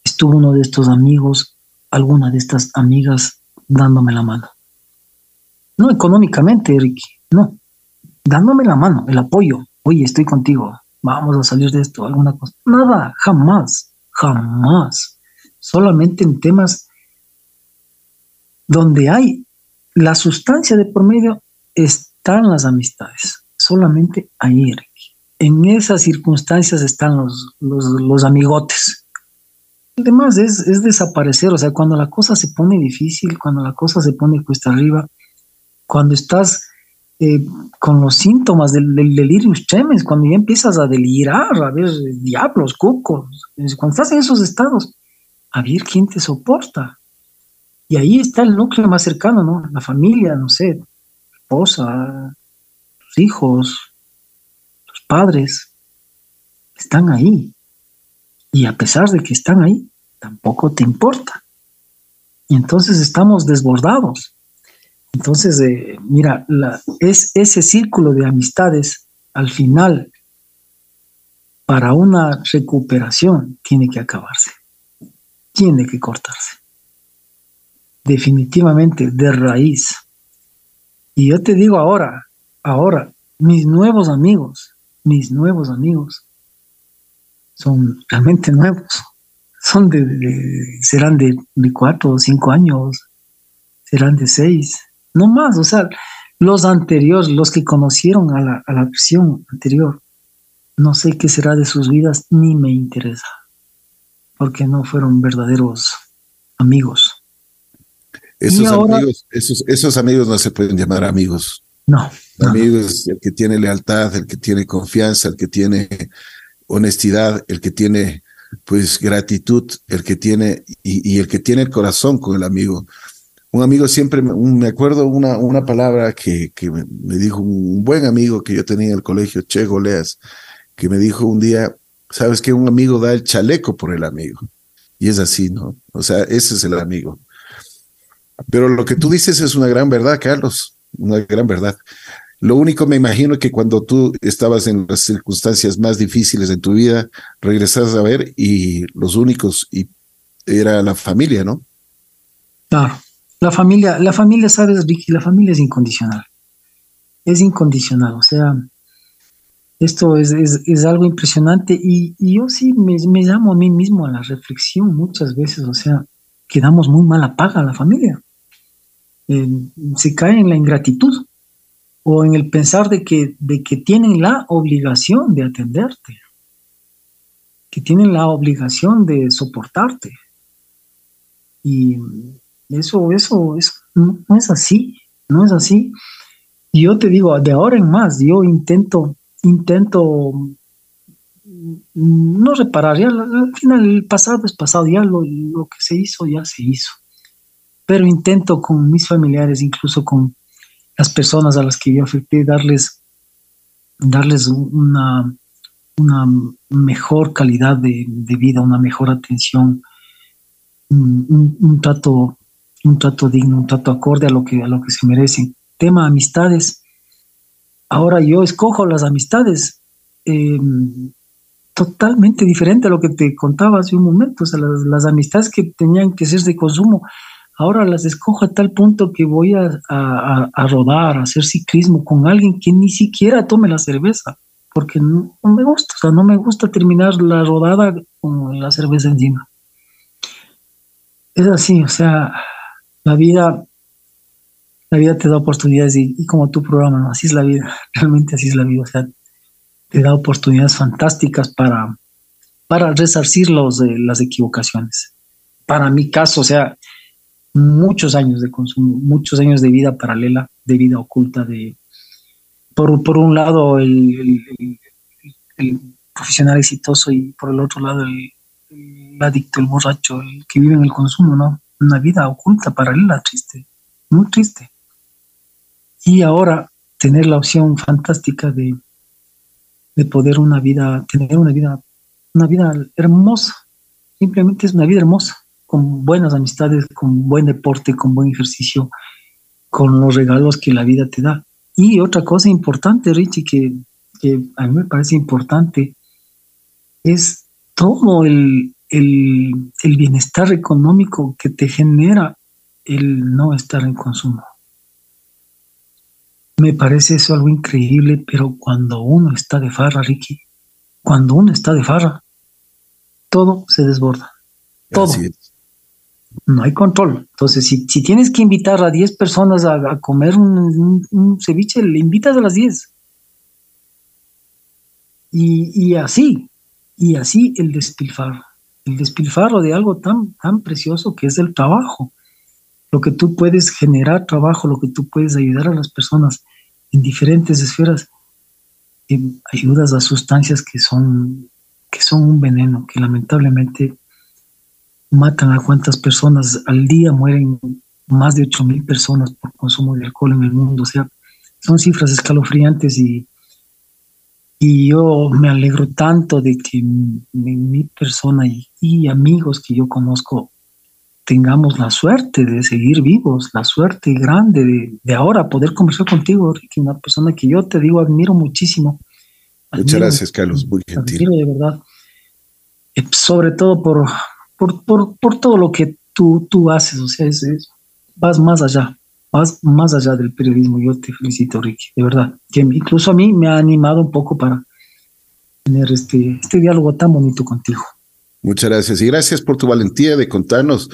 estuvo uno de estos amigos, alguna de estas amigas dándome la mano. No económicamente, Ricky, no. Dándome la mano, el apoyo. Oye, estoy contigo. Vamos a salir de esto, alguna cosa. Nada, jamás, jamás. Solamente en temas donde hay la sustancia de por medio, están las amistades. Solamente ahí. En esas circunstancias están los, los, amigotes. El demás es, es desaparecer. O sea, cuando la cosa se pone difícil, cuando la cosa se pone cuesta arriba, cuando estás eh, con los síntomas del, delirio tremens, cuando ya empiezas a delirar, a ver diablos, cucos, cuando estás en esos estados, a ver quién te soporta. Y ahí está el núcleo más cercano, ¿no? La familia, no sé, esposa, tus hijos, tus padres, están ahí. Y a pesar de que están ahí, tampoco te importa. Y entonces estamos desbordados. Entonces, eh, mira, es ese círculo de amistades al final para una recuperación tiene que acabarse, tiene que cortarse. Definitivamente, de raíz. Y yo te digo ahora, ahora, mis nuevos amigos, mis nuevos amigos, son realmente nuevos. Son de, serán de cuatro o cinco años, serán de seis, no más, o sea, los anteriores, los que conocieron a la, a la versión anterior, no sé qué será de sus vidas, ni me interesa, porque no fueron verdaderos amigos. Esos, amigos, esos, esos amigos no se pueden llamar amigos. No. Amigos, el que tiene lealtad, el que tiene confianza, el que tiene honestidad, el que tiene pues gratitud, el que tiene y, y el que tiene el corazón con el amigo un amigo siempre, me acuerdo una, una palabra que, que me dijo un buen amigo que yo tenía en el colegio, Che Goleas, que me dijo un día, sabes que un amigo da el chaleco por el amigo. Y es así, ¿no? O sea, ese es el amigo. Pero lo que tú dices es una gran verdad, Carlos, una gran verdad. Lo único me imagino que cuando tú estabas en las circunstancias más difíciles de tu vida, regresas a ver y los únicos y era la familia, ¿no? Claro. La familia, la familia, sabes, Ricky, la familia es incondicional. Es incondicional, o sea, Esto es, es, algo impresionante y, yo sí me, llamo a mí mismo a la reflexión muchas veces, o sea, que damos muy mala paga a la familia. Se cae en la ingratitud o en el pensar de que, de que tienen la obligación de atenderte, que tienen la obligación de soportarte. Y eso, eso, eso no es así, no es así. Y yo te digo, de ahora en más, yo intento intento no reparar, ya al final el pasado es pasado, ya lo, que se hizo, ya se hizo. Pero intento con mis familiares, incluso con las personas a las que yo afecté, darles, darles una, una mejor calidad de, vida, una mejor atención, un, trato, un trato digno, un trato acorde a lo que, a lo que se merecen. Tema amistades Ahora yo escojo las amistades em, totalmente diferente a lo que te contaba hace un momento. O sea, las, amistades que tenían que ser de consumo, ahora las escojo a tal punto que voy a, rodar, a hacer ciclismo con alguien que ni siquiera tome la cerveza, porque no, me gusta, o sea, no me gusta terminar la rodada con la cerveza encima. Es así, o sea, la vida la vida te da oportunidades y, como tu programa, así es la vida, realmente así es la vida, o sea, te da oportunidades fantásticas para, para resarcir los, las equivocaciones. Para mi caso, o sea, muchos años de consumo, muchos años de vida paralela, de vida oculta, de por, por un lado el, el, profesional exitoso y por el otro lado el, el adicto, el borracho, el que vive en el consumo, ¿no? Una vida oculta, paralela, triste, muy triste. Y ahora tener la opción fantástica de, de poder una vida, tener una vida, una vida hermosa. Simplemente es una vida hermosa, con buenas amistades, con buen deporte, con buen ejercicio, con los regalos que la vida te da. Y otra cosa importante, Richie, que, que a mí me parece importante, es todo el, el, el, bienestar económico que te genera el no estar en consumo. Me parece eso algo increíble, pero cuando uno está de farra, Ricky, cuando uno está de farra, todo se desborda. Todo. No hay control. Entonces, si, tienes que invitar a 10 personas a, comer un, ceviche, le invitas a las 10. Y, así, y así el despilfarro. El despilfarro de algo tan, tan precioso que es el trabajo lo que tú puedes generar trabajo, lo que tú puedes ayudar a las personas en diferentes esferas, ayudas a sustancias que son, que son un veneno, que lamentablemente matan a cuántas personas al día, mueren más de 8 mil personas por consumo de alcohol en el mundo. O sea, son cifras escalofriantes y, y yo me alegro tanto de que mi, persona y amigos que yo conozco tengamos la suerte de seguir vivos, la suerte grande de, ahora poder conversar contigo, Ricky, una persona que yo te digo admiro muchísimo. Muchas gracias, Carlos, muy gentil. Admiro de verdad, eh, sobre todo por, por, por, todo lo que tú, tú haces, o sea, es, vas más allá, vas más allá del periodismo. Yo te felicito, Ricky, de verdad, que incluso a mí me ha animado un poco para tener este, este diálogo tan bonito contigo. Muchas gracias. Y gracias por tu valentía de contarnos,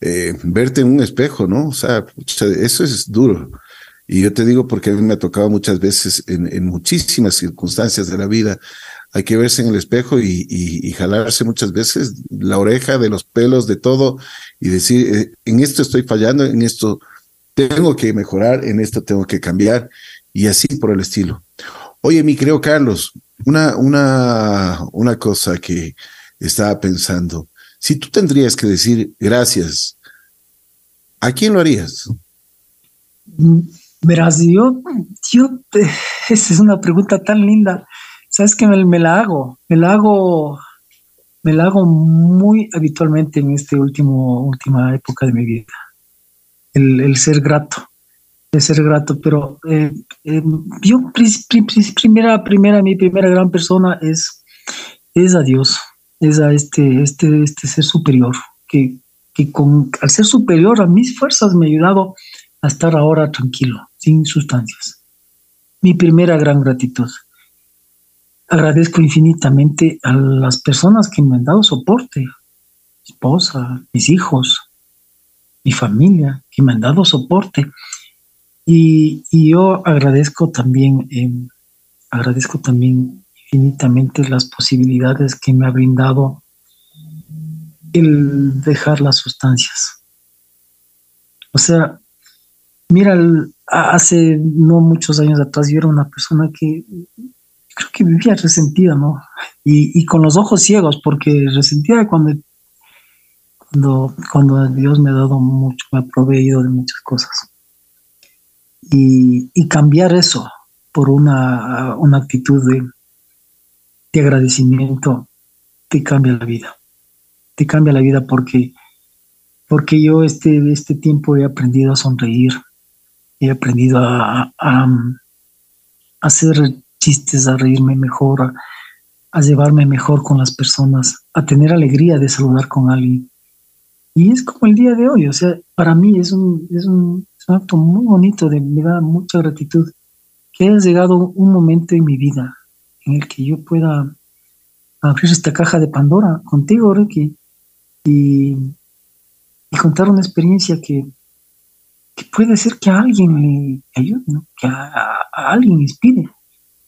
eh, verte en un espejo, ¿no? O sea, eso es duro. Y yo te digo porque a mí me ha tocado muchas veces en, muchísimas circunstancias de la vida. Hay que verse en el espejo y, jalarse muchas veces la oreja de los pelos, de todo, y decir, eh, en esto estoy fallando, en esto tengo que mejorar, en esto tengo que cambiar, y así por el estilo. Oye, mi creo Carlos, una, una, una cosa que, estaba pensando, si tú tendrías que decir gracias, ¿a quién lo harías? Verás, yo, yo, esa es una pregunta tan linda. Sabes que me, la hago, me la hago, me la hago muy habitualmente en esta última época de mi vida. El, ser grato, el ser grato, pero eh, eh, yo primera, primera, mi primera gran persona es, es a Dios es a este, este, este ser superior, que, que con, al ser superior a mis fuerzas me ha ayudado a estar ahora tranquilo, sin sustancias. Mi primera gran gratitud. agradezco infinitamente a las personas que me han dado soporte, mi esposa, mis hijos, mi familia, que me han dado soporte. Y, yo agradezco también, eh, agradezco también infinitamente las posibilidades que me ha brindado el dejar las sustancias. O sea, mira, hace no muchos años atrás yo era una persona que creo que vivía resentida, ¿no? Y, con los ojos ciegos, porque resentida cuando, cuando, cuando Dios me ha dado mucho, me ha proveído de muchas cosas. Y, cambiar eso por una, una actitud de, de agradecimiento te cambia la vida. Te cambia la vida porque, porque yo este, este tiempo he aprendido a sonreír, he aprendido a, a, hacer chistes, a reírme mejor, a, llevarme mejor con las personas, a tener alegría de saludar con alguien. Y es como el día de hoy, o sea, para mí es un, es un, acto muy bonito, de, me da mucha gratitud que haya llegado un momento en mi vida en el que yo pueda abrir esta caja de Pandora contigo, Ricky, y, contar una experiencia que, que puede ser que a alguien le ayude, que a, alguien inspire.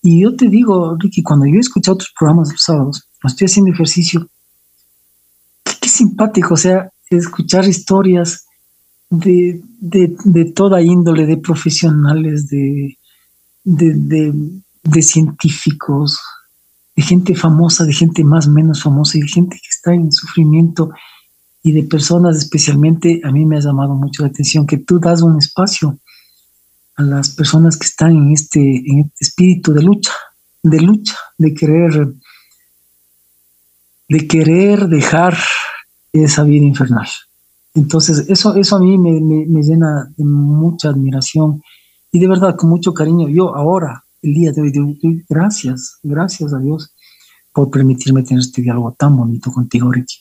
Y yo te digo, Ricky, cuando yo he escuchado otros programas los sábados, cuando estoy haciendo ejercicio, qué, simpático, o sea, escuchar historias de, toda índole, de profesionales, de, de, científicos, de gente famosa, de gente más menos famosa y de gente que está en sufrimiento y de personas especialmente, a mí me ha llamado mucho la atención que tú das un espacio a las personas que están en este, este espíritu de lucha, de lucha, de querer, de querer dejar esa vida infernal. Entonces, eso, eso a mí me, llena de mucha admiración y de verdad, con mucho cariño. Yo ahora, el día de hoy, gracias, gracias a Dios por permitirme tener este diálogo tan bonito contigo, Ricky.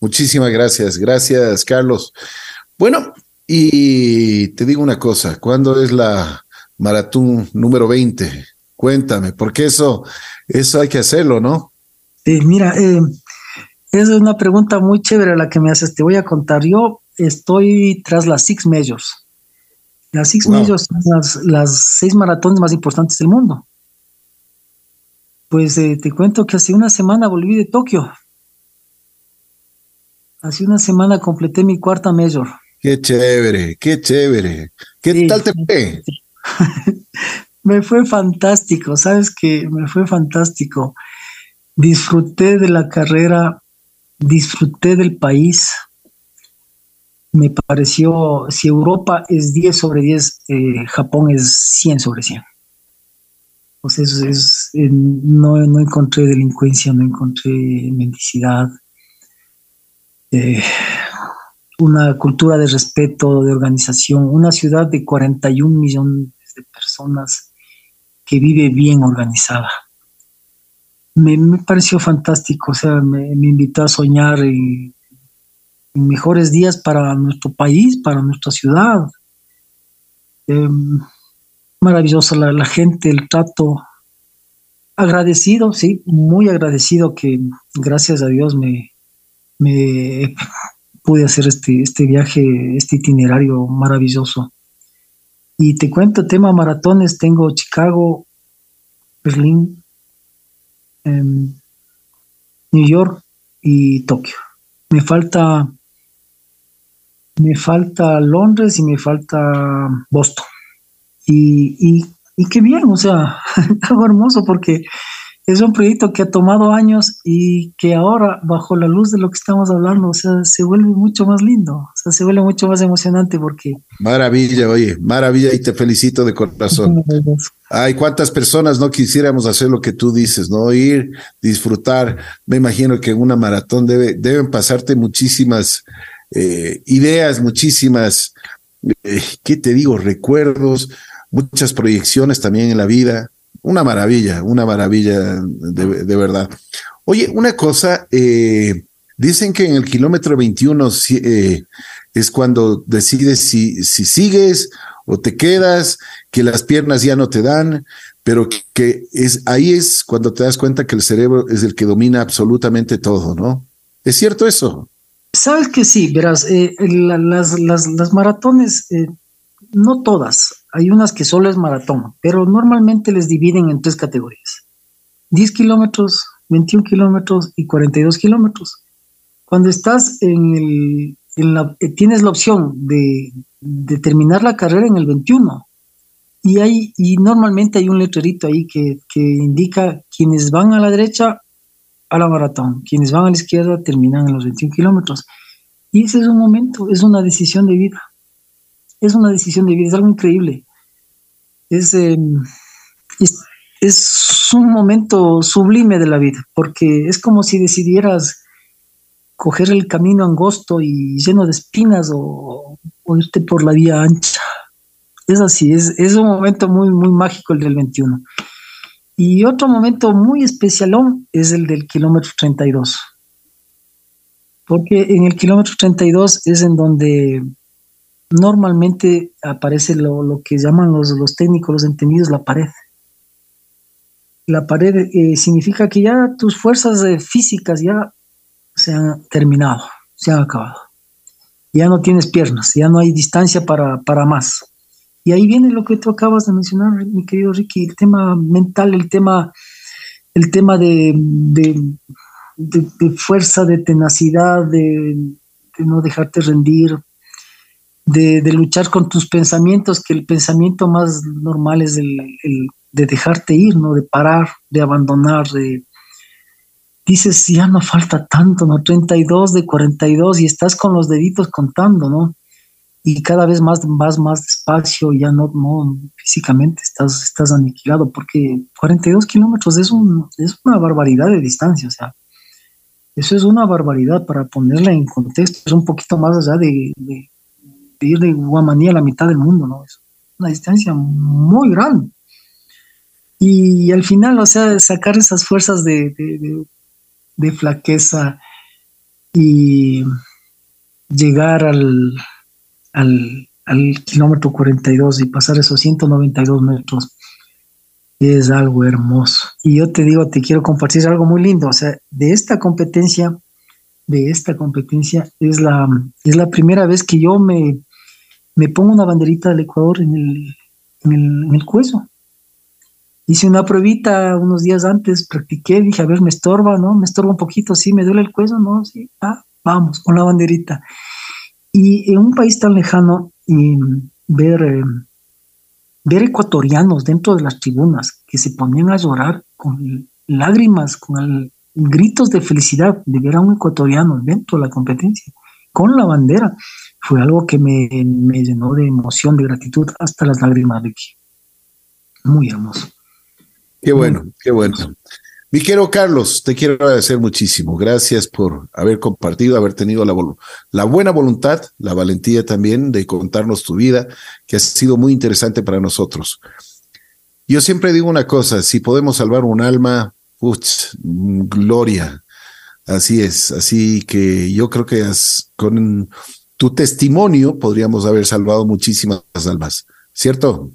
Muchísimas gracias, gracias Carlos. Bueno, y te digo una cosa, ¿cuándo es la maratón número 20? Cuéntame, porque eso, eso hay que hacerlo, ¿no? Sí, mira, eh, es una pregunta muy chévere la que me haces. Te voy a contar. Yo estoy tras las Six Majors. Las Six Majors son las, las, seis maratones más importantes del mundo. Pues eh, te cuento que hace una semana volví de Tokio. Hace una semana completé mi cuarta mayor. Qué chévere, qué chévere. ¿Qué tal te fue? me fue fantástico, sabes que me fue fantástico. Disfruté de la carrera, disfruté del país. Me pareció, si Europa es 10 sobre 10, eh, Japón es 100 sobre 100. O eh, no, no encontré delincuencia, no encontré mendicidad, eh, una cultura de respeto, de organización, una ciudad de 41 millones de personas que vive bien organizada. Me, pareció fantástico, o sea, me, invitó a soñar en, mejores días para nuestro país, para nuestra ciudad. Em, maravillosa la, gente, el trato. Agradecido, sí, muy agradecido que gracias a Dios me, me pude hacer este, este viaje, este itinerario maravilloso. Y te cuento, tema maratones, tengo Chicago, Berlín, em, New York y Tokio. Me falta, me falta Londres y me falta Boston. Y, y, y qué bien, o sea, algo hermoso porque es un proyecto que ha tomado años y que ahora, bajo la luz de lo que estamos hablando, o sea, se vuelve mucho más lindo, o sea, se vuelve mucho más emocionante porque... Maravilla, oye, maravilla y te felicito de corazón. Ay, cuántas personas no quisiéramos hacer lo que tú dices, ¿no? Ir, disfrutar. Me imagino que en una maratón debe, deben pasarte muchísimas eh, ideas, muchísimas, eh, ¿qué te digo? Recuerdos, muchas proyecciones también en la vida una maravilla, una maravilla de, verdad. Oye, una cosa, eh, dicen que en el kilómetro 21 eh, es cuando decides si, si sigues o te quedas, que las piernas ya no te dan, pero que es ahí es cuando te das cuenta que el cerebro es el que domina absolutamente todo, ¿no? ¿Es cierto eso? Sabes que sí, verás, eh, las, las, las, maratones, eh, no todas, hay unas que solo es maratón, pero normalmente les dividen en tres categorías. 10 kilómetros, 21 kilómetros y 42 kilómetros. Cuando estás en el, la, eh, tienes la opción de, de terminar la carrera en el 21, y, hay, y normalmente hay un letrerito ahí que, que indica quienes van a la derecha a la maratón, quienes van a la izquierda terminan en los 21 kilómetros. Y ese es un momento, es una decisión de vida. Es una decisión de vida, es algo increíble. Es, em, es, es, un momento sublime de la vida, porque es como si decidieras coger el camino angosto y lleno de espinas o, o irte por la vía ancha es así, es, es un momento muy, muy mágico el del 21. Y otro momento muy especialón es el del kilómetro 32. Porque en el kilómetro 32 es en donde normalmente aparece lo, que llaman los, los, técnicos, los entendidos, la pared. La pared eh, significa que ya tus fuerzas eh, físicas ya se han terminado, se han acabado. Ya no tienes piernas, ya no hay distancia para, para más. Y ahí viene lo que tú acabas de mencionar, mi querido Ricky, el tema mental, el tema, el tema de, fuerza, de tenacidad, de, no dejarte rendir, de, luchar con tus pensamientos, que el pensamiento más normal es el, de dejarte ir, ¿no? De parar, de abandonar, de... Dices, ya no falta tanto, ¿no? 32 de 42 y estás con los deditos contando, ¿no? Y cada vez más vas más despacio, ya no, no físicamente estás, estás aniquilado, porque 42 kilómetros es, un, es una barbaridad de distancia, o sea, eso es una barbaridad para ponerla en contexto, es un poquito más allá de, ir de Guamaní a la mitad del mundo, ¿no? Es una distancia muy grande. Y, al final, o sea, sacar esas fuerzas de, de flaqueza y llegar al, al, al kilómetro 42 y pasar esos 192 metros es algo hermoso. Y yo te digo, te quiero compartir algo muy lindo. O sea, de esta competencia, de esta competencia, es la, es la primera vez que yo me, me pongo una banderita del Ecuador en el, en el, en el cuello. Hice una pruebita unos días antes, practiqué, dije, a ver, me estorba, ¿no? Me estorba un poquito, sí, me duele el cuello, ¿no? Sí, ah, vamos, con la banderita. Y en un país tan lejano, y ver, eh, ver ecuatorianos dentro de las tribunas que se ponían a llorar con lágrimas, con gritos de felicidad de ver a un ecuatoriano dentro de la competencia, con la bandera, fue algo que me, me llenó de emoción, de gratitud, hasta las lágrimas, de aquí. Muy hermoso. Qué bueno, qué bueno. Mi querido Carlos, te quiero agradecer muchísimo. Gracias por haber compartido, haber tenido la, la, buena voluntad, la valentía también de contarnos tu vida, que ha sido muy interesante para nosotros. Yo siempre digo una cosa, si podemos salvar un alma, gloria. Así es, así que yo creo que con tu testimonio podríamos haber salvado muchísimas almas, ¿cierto?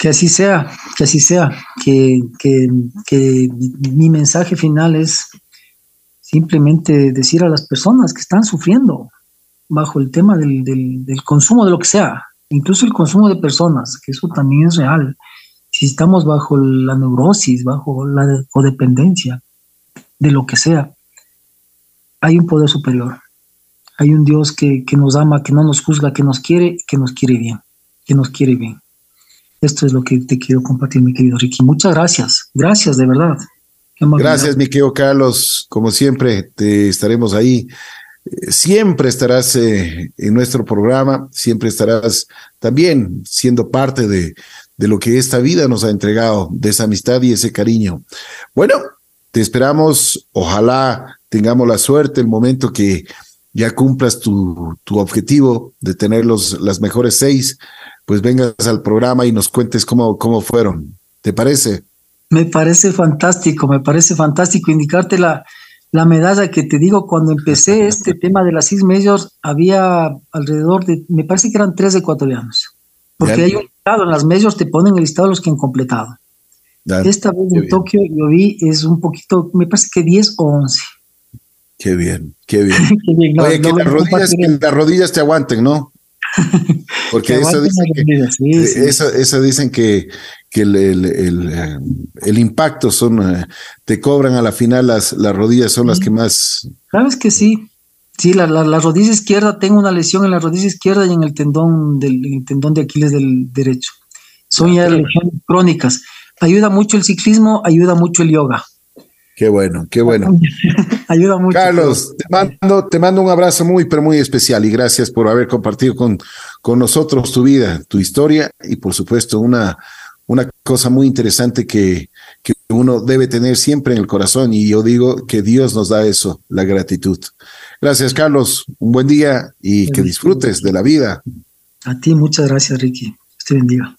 Que así sea, que así sea, que, mi mensaje final es simplemente decir a las personas que están sufriendo bajo el tema del, consumo de lo que sea, incluso el consumo de personas, que eso también es real. Si estamos bajo la neurosis, bajo la codependencia, de lo que sea, hay un poder superior. Hay un Dios que, que nos ama, que no nos juzga, que nos quiere, que nos quiere bien, que nos quiere bien. Esto es lo que te quiero compartir, mi querido Ricky. Muchas gracias. Gracias, de verdad. Gracias, mi querido Carlos. Como siempre, te estaremos ahí. Eh, siempre estarás eh, en nuestro programa, siempre estarás también siendo parte de, de lo que esta vida nos ha entregado, de esa amistad y ese cariño. Bueno, te esperamos. Ojalá tengamos la suerte, el momento que ya cumplas tu, tu objetivo de tener los, las mejores seis pues vengas al programa y nos cuentes cómo, cómo fueron. ¿Te parece? Me parece fantástico, me parece fantástico indicarte la, la medalla que te digo, cuando empecé este tema de las Six Majors, había alrededor de, me parece que eran tres ecuatorianos, porque hay un listado, en las Majors te ponen el listado de los que han completado. Esta vez en Tokio yo vi es un poquito, me parece que 10 o 11. Qué bien, qué bien. Oye, que, las rodillas, que las rodillas te aguanten, ¿no? Porque eso dicen, que, Eso, dicen que, que el, el, el, impacto son, eh, te cobran a la final las, las rodillas, son las que más. Sabes que sí. Sí, la, la, rodilla izquierda, tengo una lesión en la rodilla izquierda y en el tendón del tendón de Aquiles del derecho. Son ya lesiones crónicas. Ayuda mucho el ciclismo, ayuda mucho el yoga. Qué bueno, qué bueno. Ayuda mucho. Carlos, te mando, te mando un abrazo muy, pero muy especial y gracias por haber compartido con, con nosotros tu vida, tu historia y por supuesto una, una cosa muy interesante que, que uno debe tener siempre en el corazón y yo digo que Dios nos da eso, la gratitud. Gracias, Carlos. Un buen día y que disfrutes de la vida. A ti, muchas gracias, Ricky. Te bendiga.